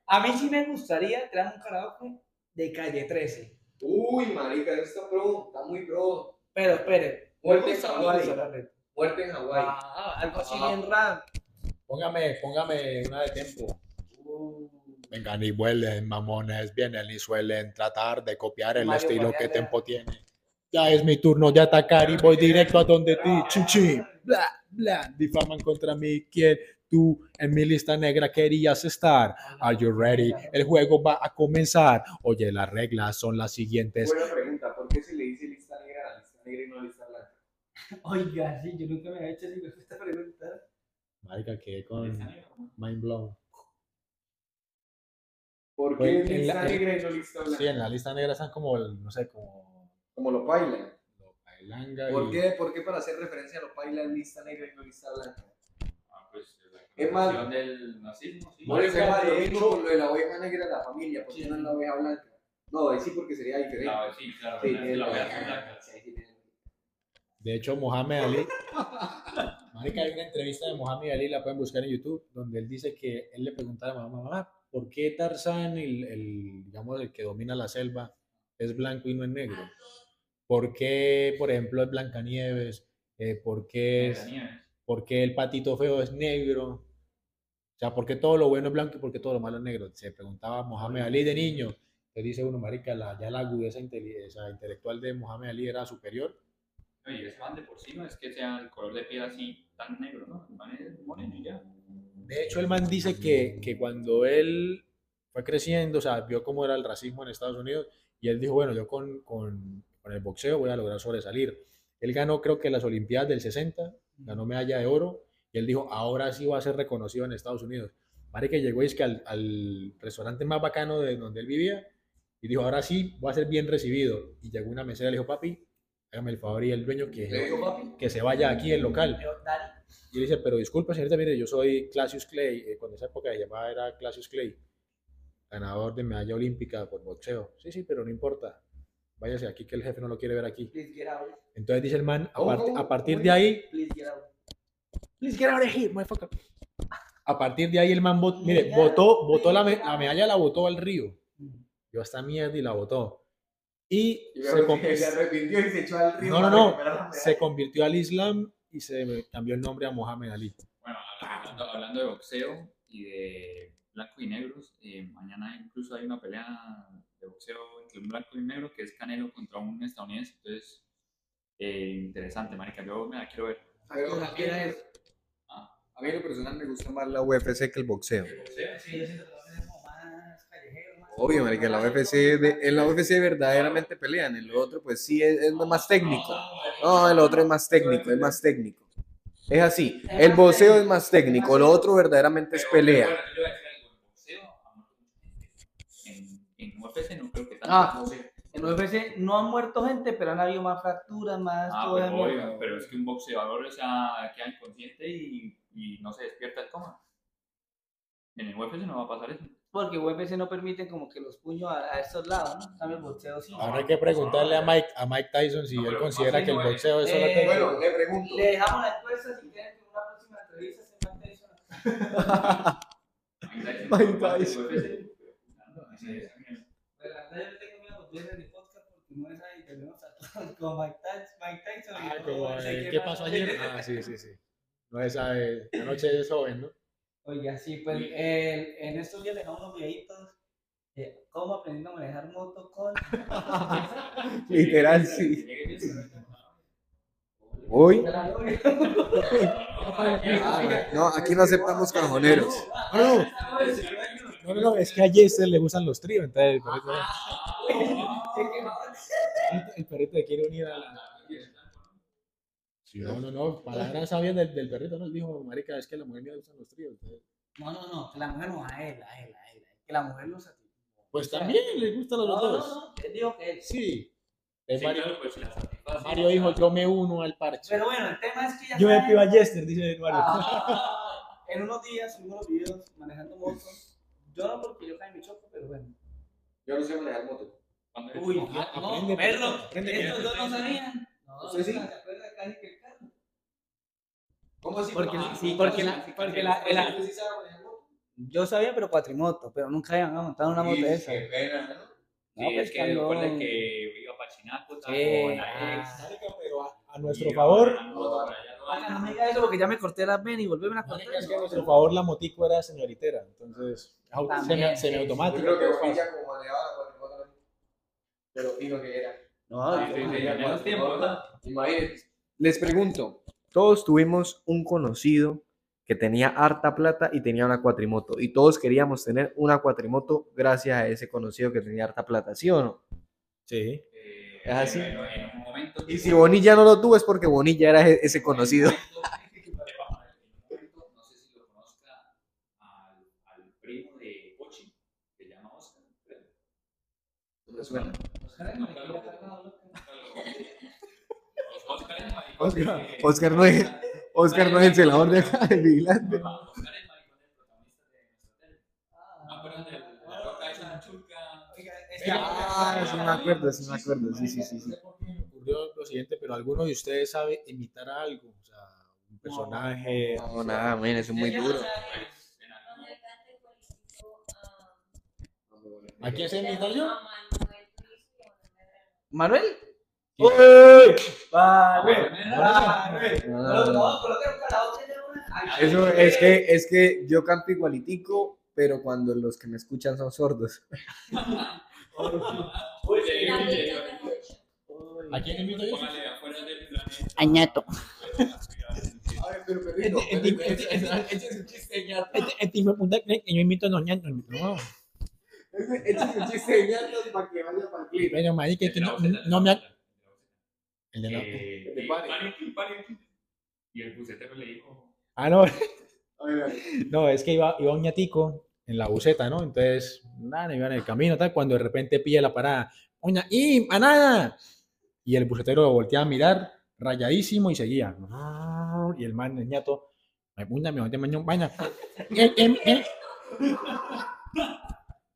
a mí sí me gustaría crear un karaoke de calle 13. Uy, marica, eso está pro, está muy pro. Pero, espere. Muerte en Hawái. la. Muerte en Hawái. Ah, algo así Ah. bien raro. Póngame, póngame una de tempo. Vengan y vuelen, mamones, vienen y suelen tratar de copiar el Mario estilo que Guayana. tempo tiene. Ya es mi turno de atacar y voy directo a donde ti, chichi, bla, bla, difaman contra mí, quien tú en mi lista negra querías estar. Are you ready? El juego va a comenzar. Oye, las reglas son las siguientes. Buena pregunta, ¿por qué se le dice lista negra a la lista negra y no lista blanca? Oiga, sí, yo nunca me había hecho esta pregunta. Marica, quedé con mind blown. ¿Por Pues, qué en lista la- negra y no lista blanca? Sí, en la lista negra están como, el- no sé, como Como lo bailanga ¿Por y- qué, ¿Por qué para hacer referencia a lo bailan lista negra y no lista blanca? Ah, pues, Es más- del nazismo, sí. Por eso es lo de mismo hecho- con lo de la oveja negra de la familia, ¿por qué no es la oveja blanca? No, ahí sí porque sería diferente. La- sí, claro, Sí, la oveja blanca. sí, sí, tiene- De hecho, Mohamed Ali, marica, hay una entrevista de Mohamed Ali, la pueden buscar en YouTube, donde él dice que él le preguntaba a mamá, mamá, ¿por qué Tarzán, el, el, digamos, el que domina la selva, es blanco y no es negro? ¿Por qué, por ejemplo, es Blancanieves? Eh, ¿Por qué es, por qué el patito feo es negro? O sea, ¿por qué todo lo bueno es blanco y por qué todo lo malo es negro? Se preguntaba Mohamed Ali de niño. Le dice uno, marica, la, ya la agudeza intelectual de Mohamed Ali era superior. Oye, ese man de por sí no es que sea el color de piel así tan negro, ¿no? El man es moreno y ya. De hecho, el man dice que, que cuando él fue creciendo, o sea, vio cómo era el racismo en Estados Unidos, y él dijo, bueno, yo con, con, con el boxeo voy a lograr sobresalir. Él ganó, creo que las Olimpiadas del 60, ganó medalla de oro, y él dijo, ahora sí va a ser reconocido en Estados Unidos. Marica llegó es que al, al restaurante más bacano de donde él vivía y dijo, ahora sí, voy a ser bien recibido. Y llegó una mesera y le dijo, papi, hágame el favor y el dueño que, que se vaya aquí el local. Y él dice, pero disculpa, señorita, mire, yo soy Clasius Clay, eh, cuando esa época de llamada era Clasius Clay, ganador de medalla olímpica por boxeo. Sí, sí, pero no importa. Váyase aquí que el jefe no lo quiere ver aquí. Please get out. Entonces dice el man, a, ¿Cómo, part- cómo? a partir de ahí, Please get out. Please get out of here, motherfucker. A partir de ahí el man, bot- mire, votó, votó la, me- la medalla, la votó al río. Yo esta mierda y la votó. Y se, con- arrepintió y se echó al no, no, no, se convirtió al Islam y se cambió el nombre a Mohamed Ali. Bueno, hablando, hablando de boxeo y de blancos y negros, eh, mañana incluso hay una pelea de boxeo entre un blanco y un negro que es Canelo contra un estadounidense. Entonces, eh, interesante, marica. Yo me la quiero ver. A mí en lo personal me gusta más la UFC que el boxeo. Obvio, marica, la UFC, de- en la UFC verdaderamente pelean, en lo otro pues sí es, es más técnico. No, el otro es más técnico, es más técnico. Es así, el boxeo es más técnico, lo otro verdaderamente es pelea. Pero, yo voy a decir algo, en boxeo ha muerto mucha gente. En, en UFC no creo que tanto. Ah, en UFC no han muerto gente, pero han habido más fracturas, más Ah, todo pero, muerto. pero es que un boxeador, o sea, queda inconsciente y, y no se despierta del coma. En el UFC no va a pasar eso. Porque UFC no permiten como que los puños a, a estos lados, ¿no? Cambio, el boxeo sí. Ahora hay que preguntarle a Mike, a Mike Tyson si No, él considera que el boxeo es Eh, solo. Bueno, le pregunto. Le dejamos la encuesta si quieren que en una próxima entrevista se mate eso. Mike Tyson. La verdad de de podcast porque no es ahí, tenemos a todos con Mike Tyson. Mike Tyson y Ah, como, eh, ¿Qué pasó ayer? Ah, sí, sí, sí. No esa de la noche es joven, ¿no? Oiga, sí, pues eh, en estos días dejamos unos videitos de cómo aprendiendo a manejar moto con... Literal, sí. Hoy, no, aquí no aceptamos cajoneros. No, no, no, no, es que a Jester le gustan los tríos, entonces el perrito, el perrito quiere unir a la... Sí, no, no, no, palabras sabias del, del perrito, ¿no? Él dijo, marica, es que la mujer le gustan los tríos. entonces, No, no, no, que la mujer no a él, a él, a él. Que la mujer lo satisfaga. Pues también le gustan los No, no, dos. no, él dijo que él. Sí. Sí, Mario, claro, pues, la satisfacción. Mario dijo, yo me uno al parche. Pero bueno, el tema es que ya Yo me pido a Jester, dice Mario. Ah, en unos días subimos los videos manejando moto. Yo no porque yo caí en mi choco, pero bueno. Yo no sé manejar moto. Uy, Ah, no, aprende, aprende. Estos dos no sabían. No, ¿Usted sí? ¿Se acuerda casi que el carro? ¿Cómo así? Porque, Ah, sí, sí, porque, sí, la, sí, porque sí, la, sí, la- ¿Usted sí moto? yo sabía, pero cuatrimoto, pero nunca había montado una moto Y esa. qué pena, ¿no? Sí, pues, es que recuerden que iba para Chinaco, Sí, con la ex. ah. Pero a, a nuestro favor, no, Oiga, no me diga eso porque ya me corté las venas y volveme a cortar. es que a nuestro favor la motico era señoritera, entonces au- También, semi, sí, automático. Yo creo que pilla como manejaba la Pero fino que era. No, Sí, sí, sí. Les pregunto, todos tuvimos un conocido que tenía harta plata y tenía una cuatrimoto. Y todos queríamos tener una cuatrimoto gracias a ese conocido que tenía harta plata, ¿sí o no? Sí. Eh, Es así. pero en un momento Y si Bonilla no lo tuvo es porque Bonilla era e- ese conocido. En un momento, no sé si lo conozca al, al primo de Pochi, que se llama Oscar. Me suena. Oscar Oscar, no es, Oscar no es el celador de acá, el vigilante. Oscar es maricón del protagonista de nuestro hotel. ¿No acuerdan de la roca esa en Churca? Ah, sí me acuerdo, sí me acuerdo, sí, sí, sí. sí. Me ocurrió lo siguiente, pero alguno de ustedes sabe imitar algo, o sea, un personaje. No, nada, eso es muy duro. Cualificó ¿A quién se imita yo? a Manuel Luis y a ¿Manuel? ¡Uy! ¡Manuel! ¡Manuel! Un Eso es que, es que yo canto igualitico, pero cuando los que me escuchan son sordos. ¿A quién imito yo? Póngale afuera del planeta. Añato. Ay, pero perrito, Este este hijo de puta cree que yo imito a los ñatos. No, Es un chiste de para que vaya para el clip. pero marica, que no, no me... ha- El de la- Eh, de y Pare. Pare, y el bucetero le dijo, Ah, no. No, es que iba, iba un ñatico en la buseta, ¿no? Entonces, nada, iba en el camino, tal, cuando de repente pilla la parada. ¡Oña, y manada! Y el bucetero lo voltea a mirar, rayadísimo, y seguía. Y el man, el ñato, me puña, me voltea, mañana,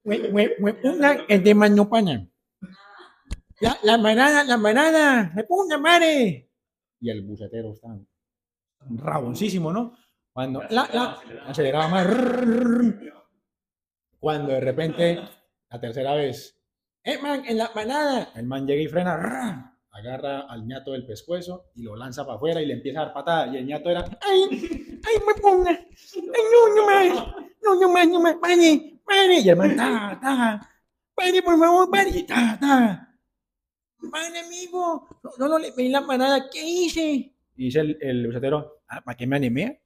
vaina. Hue- hue- hue- puña, el de Mañopana. La, la manada, la manada, me puña, madre. Y el bucetero está raboncísimo, ¿no? Cuando la, la, aceleraba más. Cuando de repente, la tercera vez, ¡eh, man, en la manada! El man llega y frena, agarra al ñato del pescuezo y lo lanza para afuera y le empieza a dar patada. Y el ñato era, ¡ay, ay, me ponga! ¡ay, no, no más! ¡No, no más, no más! ¡Pare, pare! Y el man, ¡ta, ta! ¡Pare, por favor, ¡ta, ta! ¡Pare, amigo! No, no, no le pedí la manada, ¿qué hice? Y dice el, el bucetero, "Ah, ¿para qué me animé?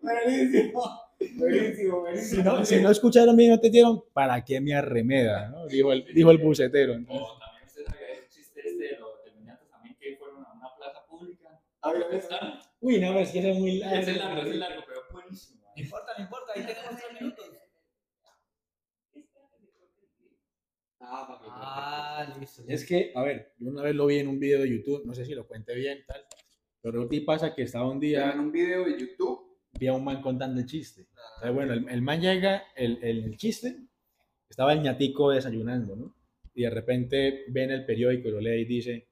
Buenísimo. Buenísimo, Si no, si no escucharon bien, no te dieron, ¿para qué me arremeda? ¿no? Dijo, el, dijo el bucetero. entonces. O también usted sabe que hay un chiste este de los también que fueron a una plaza pública. A ver, a ver. Están- Uy, no, es que es muy largo. Es largo, es largo, pero. No importa, no importa, ahí tenemos tres minutos. Ah, listo. Es que, a ver, yo una vez lo vi en un video de YouTube, no sé si lo cuente bien, tal, pero que pasa que estaba un día, En un video de YouTube. vi a un man contando el chiste. Entonces, bueno, el, el man llega, el, el, el chiste, estaba el ñatico desayunando, ¿no? Y de repente ve en el periódico, lo lee y dice,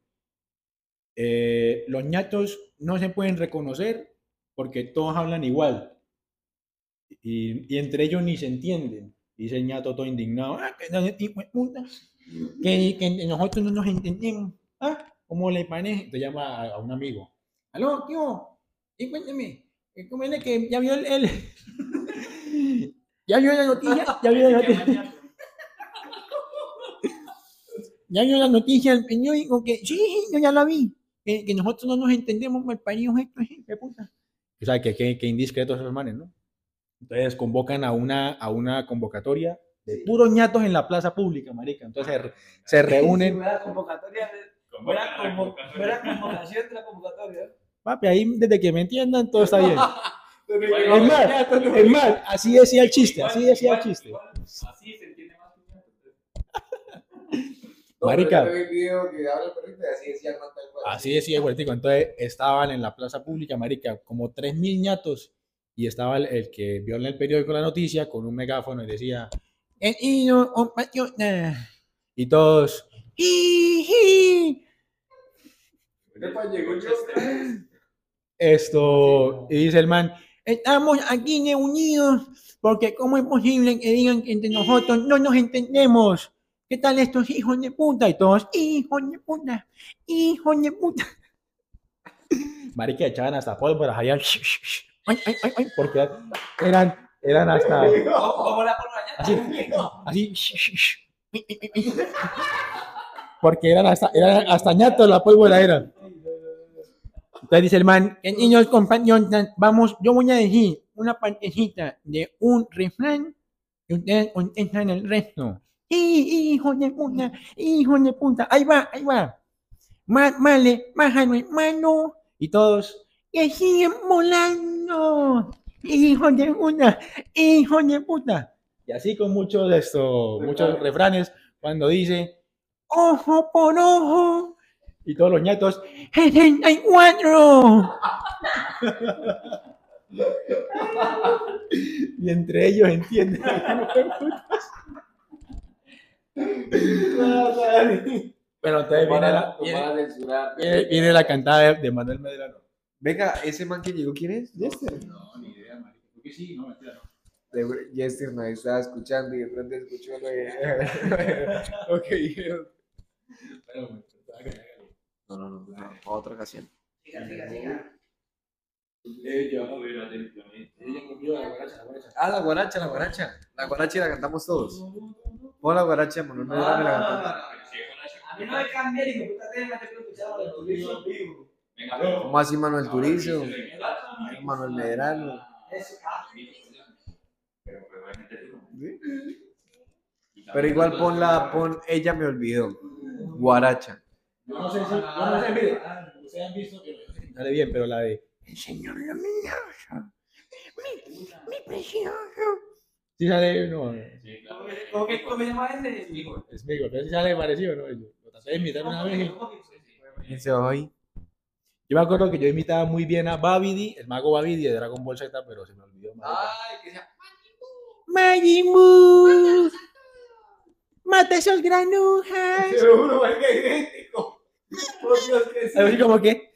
eh, los ñatos no se pueden reconocer porque todos hablan igual. Y, y entre ellos ni se entienden. Dice el ñato todo indignado, "Ah, que, que, que nosotros no nos entendemos. ¿Ah? ¿Cómo le parece? Te llama a, a un amigo. Aló, tío, y cuéntame, eh, ¿cómo es que ya vio el, el- ya vio la noticia? Ya vio la noticia. Ya vio la noticia del periódico que sí, yo ya la vi. Que, que nosotros no nos entendemos mal paridos esto, hijo de puta. O sea, que, que, que indiscretos esos manes, ¿no? Entonces convocan a una, a una convocatoria de puros ñatos en la plaza pública, marica. Entonces se, se reúnen. Buena convocatoria, buena, buena convocación de la convocatoria. Papi, ahí desde que me entiendan todo está bien. Es más, es más, así decía el chiste, así decía el chiste. Así se entiende más. que. Marica. Así decía el huertico. Entonces estaban en la plaza pública, marica, como 3.000 ñatos. Y estaba el, el que vio en el periódico la noticia con un megáfono y decía. Y todos. Esto, y dice el man, estamos aquí reunidos porque cómo es posible que digan que entre nosotros no nos entendemos. ¿Qué tal estos hijos de puta? Y todos, hijos de puta, hijos de puta. Marica, echaban hasta pólvora allá. Ay, ay, ay, ay, porque eran, eran hasta ¿Cómo la así, así. Porque eran hasta, eran hasta ñatos la pólvora era. Entonces dice el man, "Eh, niños compañeros, vamos, yo voy a decir una partecita de un refrán y ustedes contestan el resto. Hijo de puta, hijo de puta, ahí va, ahí va. Más vale, bájalo hermano. Y todos, que siguen volando. Hijo de puta, hijo de puta. Y así con muchos de estos, muchos refranes, cuando dice, ojo por ojo. Y todos los ñatos, 74. y entre ellos entienden. Pero entonces viene la, viene, la cantada de, de Manuel Medrano. Venga, ese man que llegó, ¿quién es? Jester. No, ni idea, marico. Creo que sí, no, mentira, no. De- Jester no estaba escuchando y de pronto escuchó lo de. Pero, bueno, No, no, no, otra ocasión. Siga, siga, siga. ella, No, pero definitivamente. ella comió la guaracha, la guaracha. Ah, la guaracha, la guaracha. La guaracha y la cantamos todos. Pon la guaracha, Manuel Medrano y la cantamos. A mí no me cambia que escuchado de vivo. ¿Cómo así Manuel Turizo? Manuel Medrano. Pero, Pero igual pon la, pon Ella me olvidó. Guaracha. Yo no sé si, yo no sé, mire, ustedes han visto que sale bien, pero la de El señor luminoso. Mi, mi precioso. Sí sale, no, no, ¿Cómo que cómo se llama ese? es Migo, pero sí sale parecido, ¿no? Lo traté de imitar una vez. y- ¿Quién se va ahí? Yo me acuerdo que yo imitaba muy bien a Babidi, el mago Babidi de Dragon Ball Z, pero se me olvidó. marica. Ay, que sea. Majin Buu. Mata esos granujas. Te lo juro, marica, idéntico. Por Dios que sí. Así como que.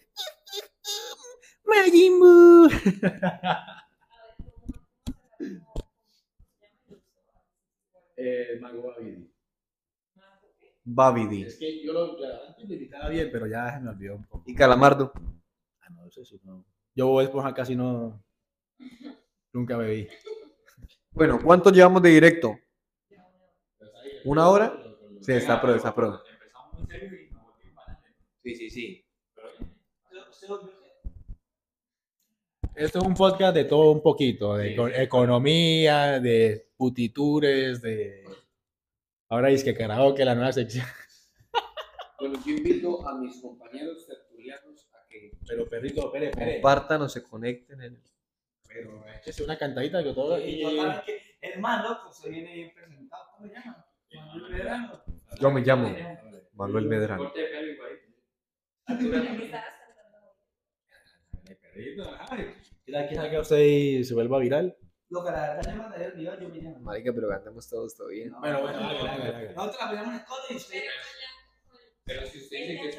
Majin Buu. El mago Babidi. Babidi. Es que yo lo, antes lo imitaba bien, pero ya se me olvidó un poco. Y Calamardo. Ah, no, eso sí, no. Yo Bob Esponja casi no. Nunca vi. Bueno, ¿cuánto llevamos de directo? ¿Una hora? Sí, está pro, está pro. Empezamos muy serio y nos volvimos para adelante. Sí, sí, sí. Esto es un podcast de todo un poquito, de eco- economía, de putitures, de... Ahora es que karaoke, la nueva sección. Bueno, yo invito a mis compañeros tertulianos a que Pero perrito, espere, espere. compartan o se conecten en el... Pero es una cantadita que todo... Y total, que es más loco, se viene bien presentado. ¿Cómo se llama? Manuel Medrano. Yo me llamo Manuel Medrano. Corte de pelo igualito. ¿Qué estabas cantando? Perrito, ay. ¿Quién sabe- quién sabe que usted se vuelva viral? Lo que la verdad me mandaría el video, yo me llamo. Marica, pero cantemos todos todavía. Bueno, bueno, hágale, hágale, hágale. Nosotros la ponemos en y usted. Pero si usted dice que es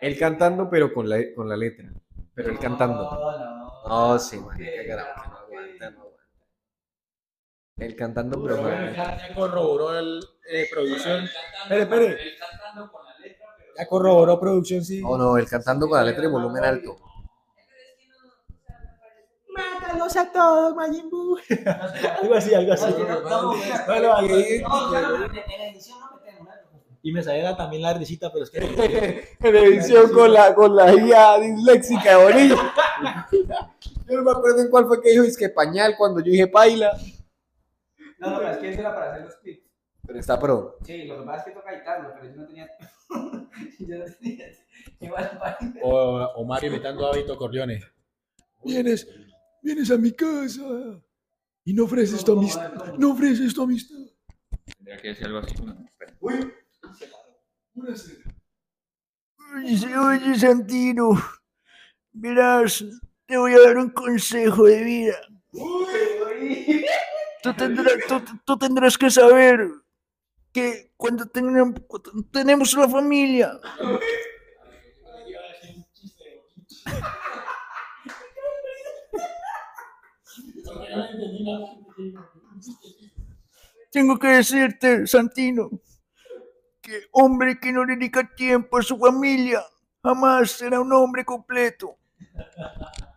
Él cantando, pero con la, con la letra. Pero él cantando. No, no. No, sí, marica, carajo, que no aguanta, no aguanta. Él cantando, pero Pero bueno, ya corroboró el eh, producción. Espere, espere. Él cantando con la letra, pero Ya corroboró producción, sí. No, no, él cantando con la letra y volumen alto. A todos, Majin Buu. Algo así, algo así. Bueno, ahí- en la edición no metemos nada. Y me salía también la risita, pero es que en edición con la, con la guía disléxica de Bonilla. Yo no me acuerdo en cuál fue que dijo, es que pañal cuando yo dije paila. No, no, pero es que eso era para hacer los clips. Pero está pro. Sí, lo que pasa es que toca editarlo, pero yo no tenía. yo no tenía. Igual para. o, o Mario imitando a Vito Corleone. Vienes, vienes a mi casa y no ofreces tu amistad. No ofreces tu amistad. tendría que decir algo así. Espera. Oye, oye, Santino, verás, te voy a dar un consejo de vida. Tú tendrás, tú, tú tendrás que saber que cuando, tenemos cuando tenemos una familia, tengo que decirte, Santino, que hombre que no dedica tiempo a su familia jamás será un hombre completo.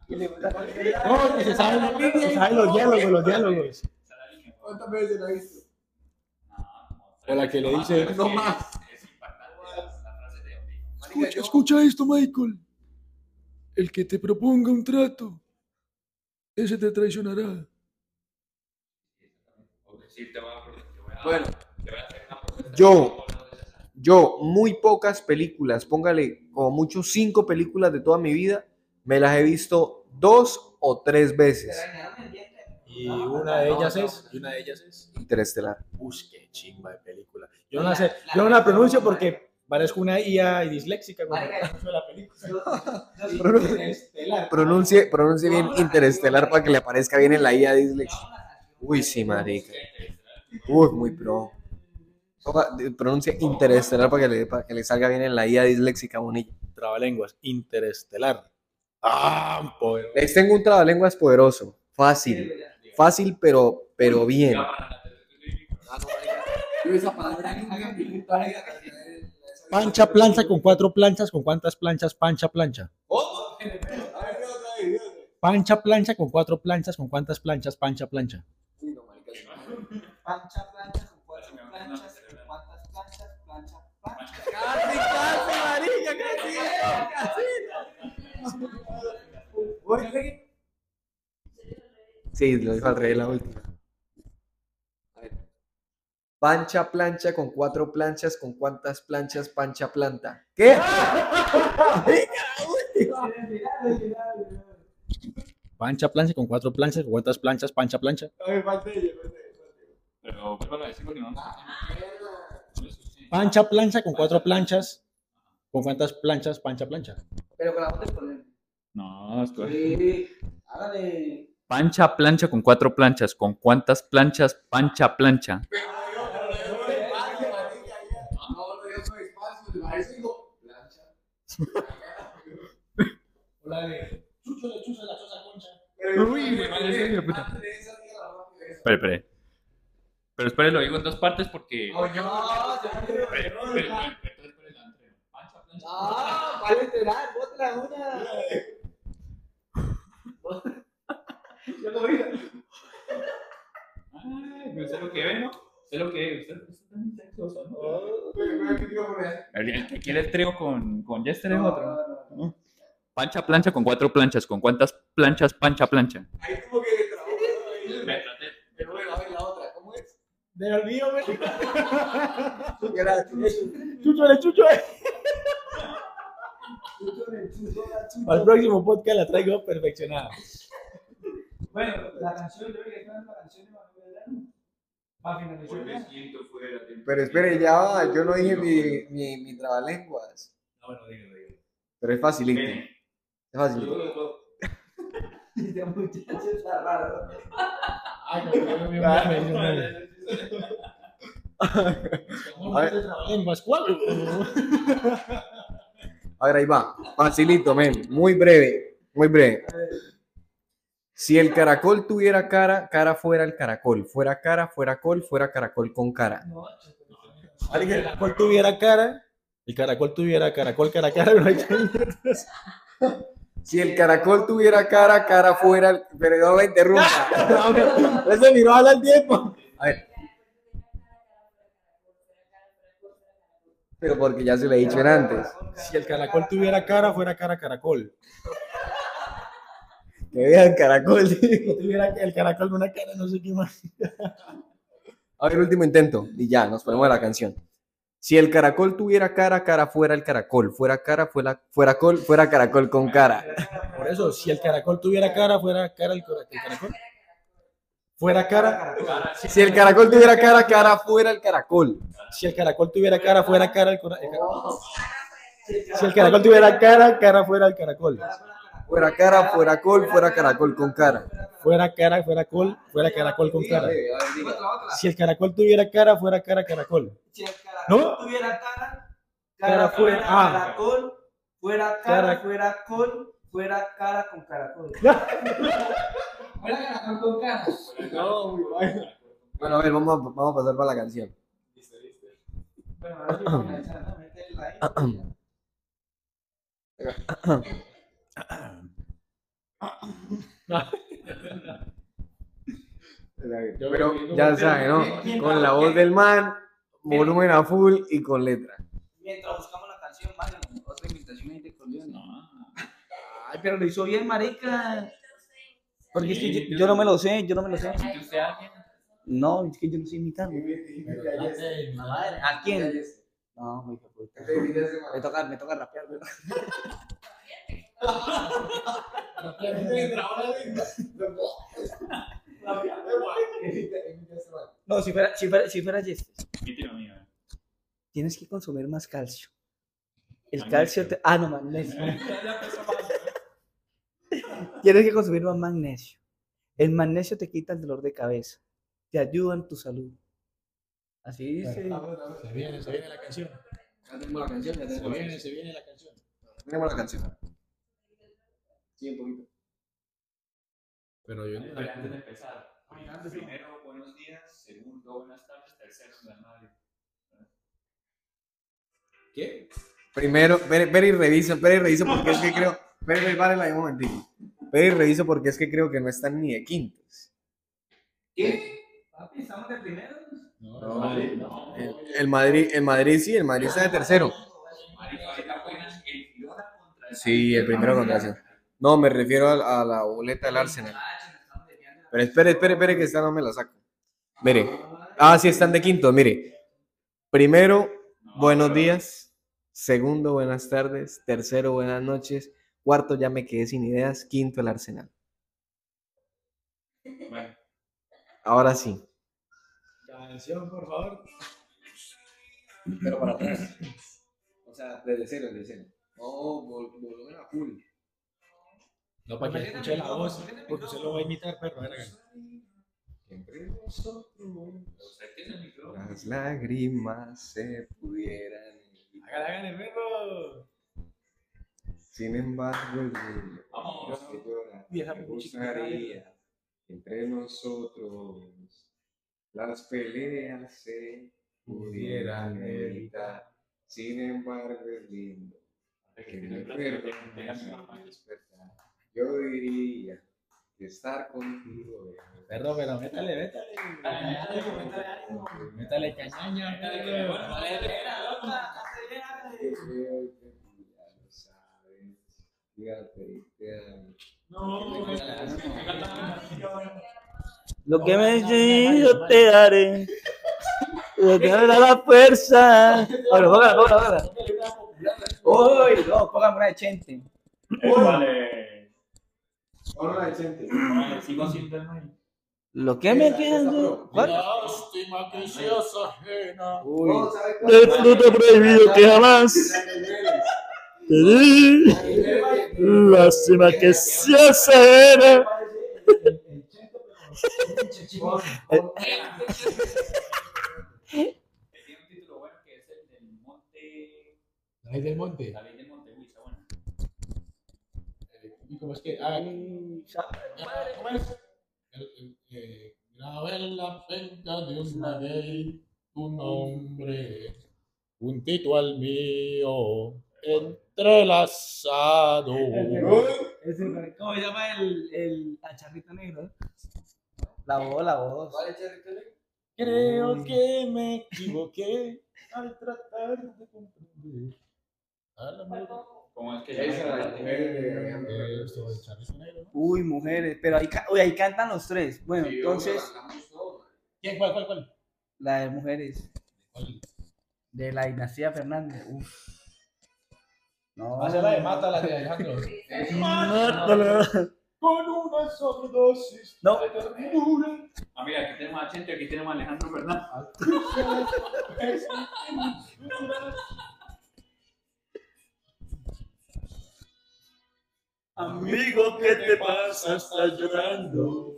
No, que se saben, los diálogos, los diálogos. ¿Cuántas veces la visto? O la que le dice, No más. Escucha, escucha esto, Michael. El que te proponga un trato, ese te traicionará. O decir, te voy a, te voy a, Bueno, te voy a hacer una. Yo. yo muy pocas películas, póngale como mucho cinco películas de toda mi vida, me las he visto dos o tres veces. y una de ellas es, y una de ellas es, Interestelar. uy, qué chimba de película. Yo no la sé, yo no la pronuncio porque parezco una IA y disléxica cuando la película. Pronuncie, pronuncie bien Interestelar para que le aparezca bien en la IA Dislex. Uy, sí, marica. Uy, muy pro. Pronuncia Interestelar para que le, para que le salga bien en la IA disléxica bonilla. Trabalenguas, interestelar. Ah, poder. Les tengo un trabalenguas poderoso. Fácil. Fácil, pero, pero bien. Pancha plancha con cuatro planchas, ¿con cuántas planchas? Pancha plancha. Pancha plancha con cuatro planchas, ¿con cuántas planchas? Pancha plancha. Plancha, plancha, con cuatro planchas, con cuántas planchas, plancha, plancha. Casi, casi, marica, casi, Sí, lo dijo al rey la última. A ver. Pancha plancha con cuatro planchas, con cuántas planchas pancha planta. ¿Qué? Pancha, plancha con cuatro planchas, con cuántas planchas, pancha, plancha. Pero vuelvan a decir porque no. Pancha, plancha con cuatro planchas. ¿Con cuántas planchas, pancha, plancha? Pero con la del problema. No, esto es. Sí, hágale. Pancha plancha con cuatro planchas. ¿Con cuántas planchas pancha plancha? De Chucho de la choza concha. Espere, espere. Pero espere, lo digo en dos partes porque. Ah, vale, enterar, bote la uña. Yo lo vi. Ay, sé lo que ve, ¿no? Sé lo que ve. Usted usted está muy sexoso, ¿no? El, que quiere el con, con Jester es otro. Pancha plancha con cuatro planchas. ¿Con cuántas planchas pancha plancha? Ahí como que Me traté. Pero bueno, a ver la otra, ¿cómo es? De olvido, güey. Gracias. Chucho de Chucho. Al próximo podcast la traigo perfeccionada. Bueno, la canción, yo creo que esta es la canción de Manuel Belgrano. Va a finalizar ya. Pero espere, ya va, yo no dije mi, mi, mi trabalenguas. No, bueno, dígalo, dígalo. Pero es facilito. Es facilito. Este muchacho está raro. Ay, no, no, no, no, no, no, no. A ver. Lenguas, ¿cuál? A ver, ahí va. Facilito, men. Muy breve. Muy breve. Si el caracol tuviera cara, cara fuera el caracol. Fuera cara, fuera col, fuera caracol con cara. El caracol tuviera cara, el caracol tuviera caracol, cara, cara, no hay que- Si el caracol tuviera cara, cara fuera. Pero no me interrumpa. Ese miró al tiempo. A ver. Pero porque ya se lo he dicho antes. Si el caracol tuviera cara, fuera cara caracol. Que vean caracol. Si tuviera el caracol una cara, no sé qué más. A ver, último intento. Y ya, nos ponemos a la canción. Si el caracol tuviera cara, cara fuera el caracol. Fuera cara, fuera, fuera col, fuera caracol con cara. Por eso, si el caracol tuviera cara, fuera cara el, caracol. Fuera cara. Si el caracol tuviera cara, cara fuera el caracol. Si el caracol tuviera cara, fuera cara el caracol. Si el caracol tuviera cara, cara fuera el caracol. Fuera cara, fuera col, fuera caracol con cara. Fuera cara, fuera col, fuera caracol con cara. Si el caracol tuviera cara, fuera cara caracol. Si el caracol ¿No? tuviera cara, Cara cara fuera- ah. caracol, fuera cara, fuera col, fuera cara con caracol. Fuera caracol con cara. Bueno, a ver, vamos a, vamos a pasar para la canción. Bueno, ahora sí ¿no? Ahí. Pero ya saben, ¿no? Con la voz del man, volumen a full y con letra. Mientras buscamos la canción, Mario, otra invitación ahí de Corleone. Ay, pero lo hizo bien, marica. Porque es que yo, yo no me lo sé, yo no me lo sé. ¿Usted a alguien? No, es que yo no sé imitar. ¿A quién? No. Me toca, me toca rapear, güey. No, si fuera, si fuera, si fuera tienes que consumir más calcio. El calcio te... Ah, no, magnesio. tienes que consumir más magnesio. El magnesio te quita el dolor de cabeza. Te ayuda en tu salud. Así dice. Se viene, se viene la canción. Ya tenemos la canción, ya Se viene, se viene la canción. Tenemos la canción. Sí, un poquito. Pero yo antes de empezar, primero, buenos días. Segundo, buenas tardes. Tercero, buenas noches. ¿Qué? Primero, espere y reviso, espere y reviso porque es que creo. Un momentito. Espere y reviso porque es que creo que no están ni de quintos. ¿Qué? Papi, estamos de primeros. No, No, no. El, el Madrid, el Madrid sí, el Madrid está de tercero. Sí, el primero contra. No, me refiero a, a la boleta del Arsenal. Pero espere, espere, espere que esta no me la saco. Mire. Ah, sí, están de quinto, mire. Primero, buenos días. Segundo, buenas tardes. Tercero, buenas noches. Cuarto, ya me quedé sin ideas. Quinto, el Arsenal. Bueno, Ahora sí. Canción, por favor. Pero para atrás. O sea, desde cero, desde cero. No, volumen a full. No, para que escuche la voz, porque se lo va a imitar, perro. Entre nosotros. Las lágrimas se pudieran. Hágale, hágale, perro. Sin embargo, el niño Vamos. que llora, me gustaría que entre nosotros las peleas se pudieran evitar. Sin embargo, es lindo que me perdones al despertar. Yo diría que estar contigo Perro, pero métale, métale. Métale que tú ya lo que me yo te daré. Lo que me da la fuerza. Ahora, póngala, póngala, póngala. Uy, no, póngame una de Chente. Vale. Gente. Vale, Sigo siendo el rey. Lo que me queda. ¿Cuál? Lástima que seas ajena. Uy. El fruto prohibido que jamás te di. Lástima que seas ajena. Tiene un título bueno que es el del monte. La ley del monte. La ley del monte. Uy, está bueno. ¿Y cómo es que? Ah, ¿cómo es? El- el- eh, Grabé en la penca de un maguey tu nombre, juntito al mío, entrelazado. ¿Cómo se llama el, el acharrito negro? La voz, la voz. Creo que me equivoqué al tratar de comprender al amor. ¿Cómo es que se es la mujer ¿no? Uy, mujeres, pero ahí, uy, ahí cantan los tres. Bueno, entonces, ¿Quién? ¿Cuál, cuál, cuál? la de mujeres, ¿Cuál? de la dinastía Fernández. Uf. No. Hace la de mata, la de Alejandro. Mátala. Con una sobredosis No. Ah, mira, aquí tenemos a Chente, aquí tenemos a Alejandro Fernández. Amigo, ¿qué te pasa? Estás llorando.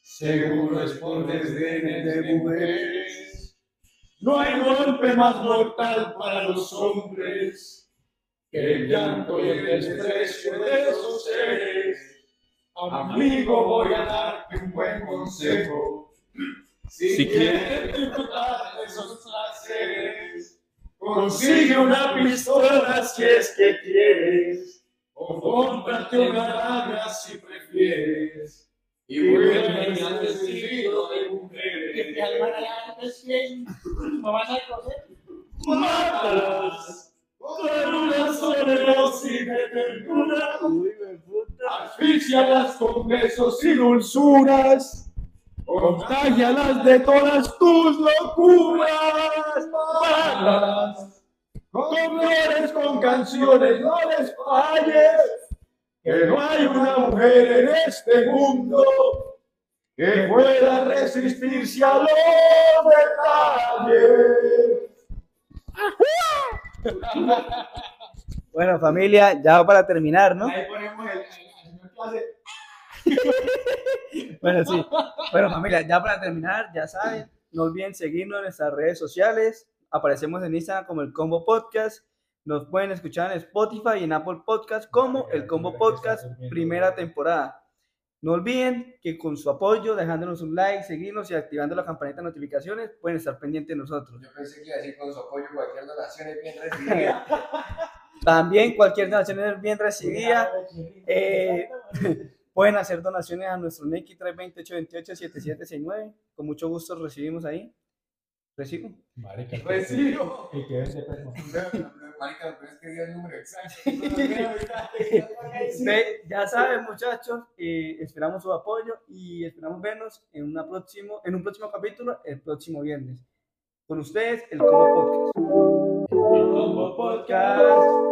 Seguro es por desdenes de mujeres. No hay golpe más mortal para los hombres que el llanto y el desprecio de esos seres. Amigo, voy a darte un buen consejo. Si, Si quieres disfrutar de esos placeres, consigue una pistola si es que quieres, o cómprate una daga si prefieres. Y vuelve al vestido de mujeres. Mátalas con una sobredosis de ternura. Asfixialas con besos y dulzuras. Contágialas de todas tus locuras. Mátalas con flores, con canciones, no les falles. Que no hay una mujer en este mundo que pueda resistirse a los detalles. Bueno, familia, ya para terminar, ¿no? Ahí ponemos el. Bueno, sí. Bueno, familia, ya para terminar, ya saben, no olviden seguirnos en nuestras redes sociales. Aparecemos en Instagram como el Combo Podcast. Nos pueden escuchar en Spotify y en Apple Podcast como el Combo Podcast primera temporada. No olviden que con su apoyo, dejándonos un like, seguirnos y activando la campanita de notificaciones, pueden estar pendientes de nosotros. Yo pensé que iba a decir con su apoyo cualquier donación es bien recibida. También cualquier donación es bien recibida. Eh, pueden hacer donaciones a nuestro Neki 328-28-7769. Con mucho gusto recibimos ahí. ¿Recibo? Marica, Recibo. ¿Y qué es ese perro? Marica, pero es que dio el número exacto. Ya saben, muchachos, eh, esperamos su apoyo y esperamos vernos en, una próximo, en un próximo capítulo el próximo viernes. Con ustedes, el Combo Podcast. El Combo Podcast.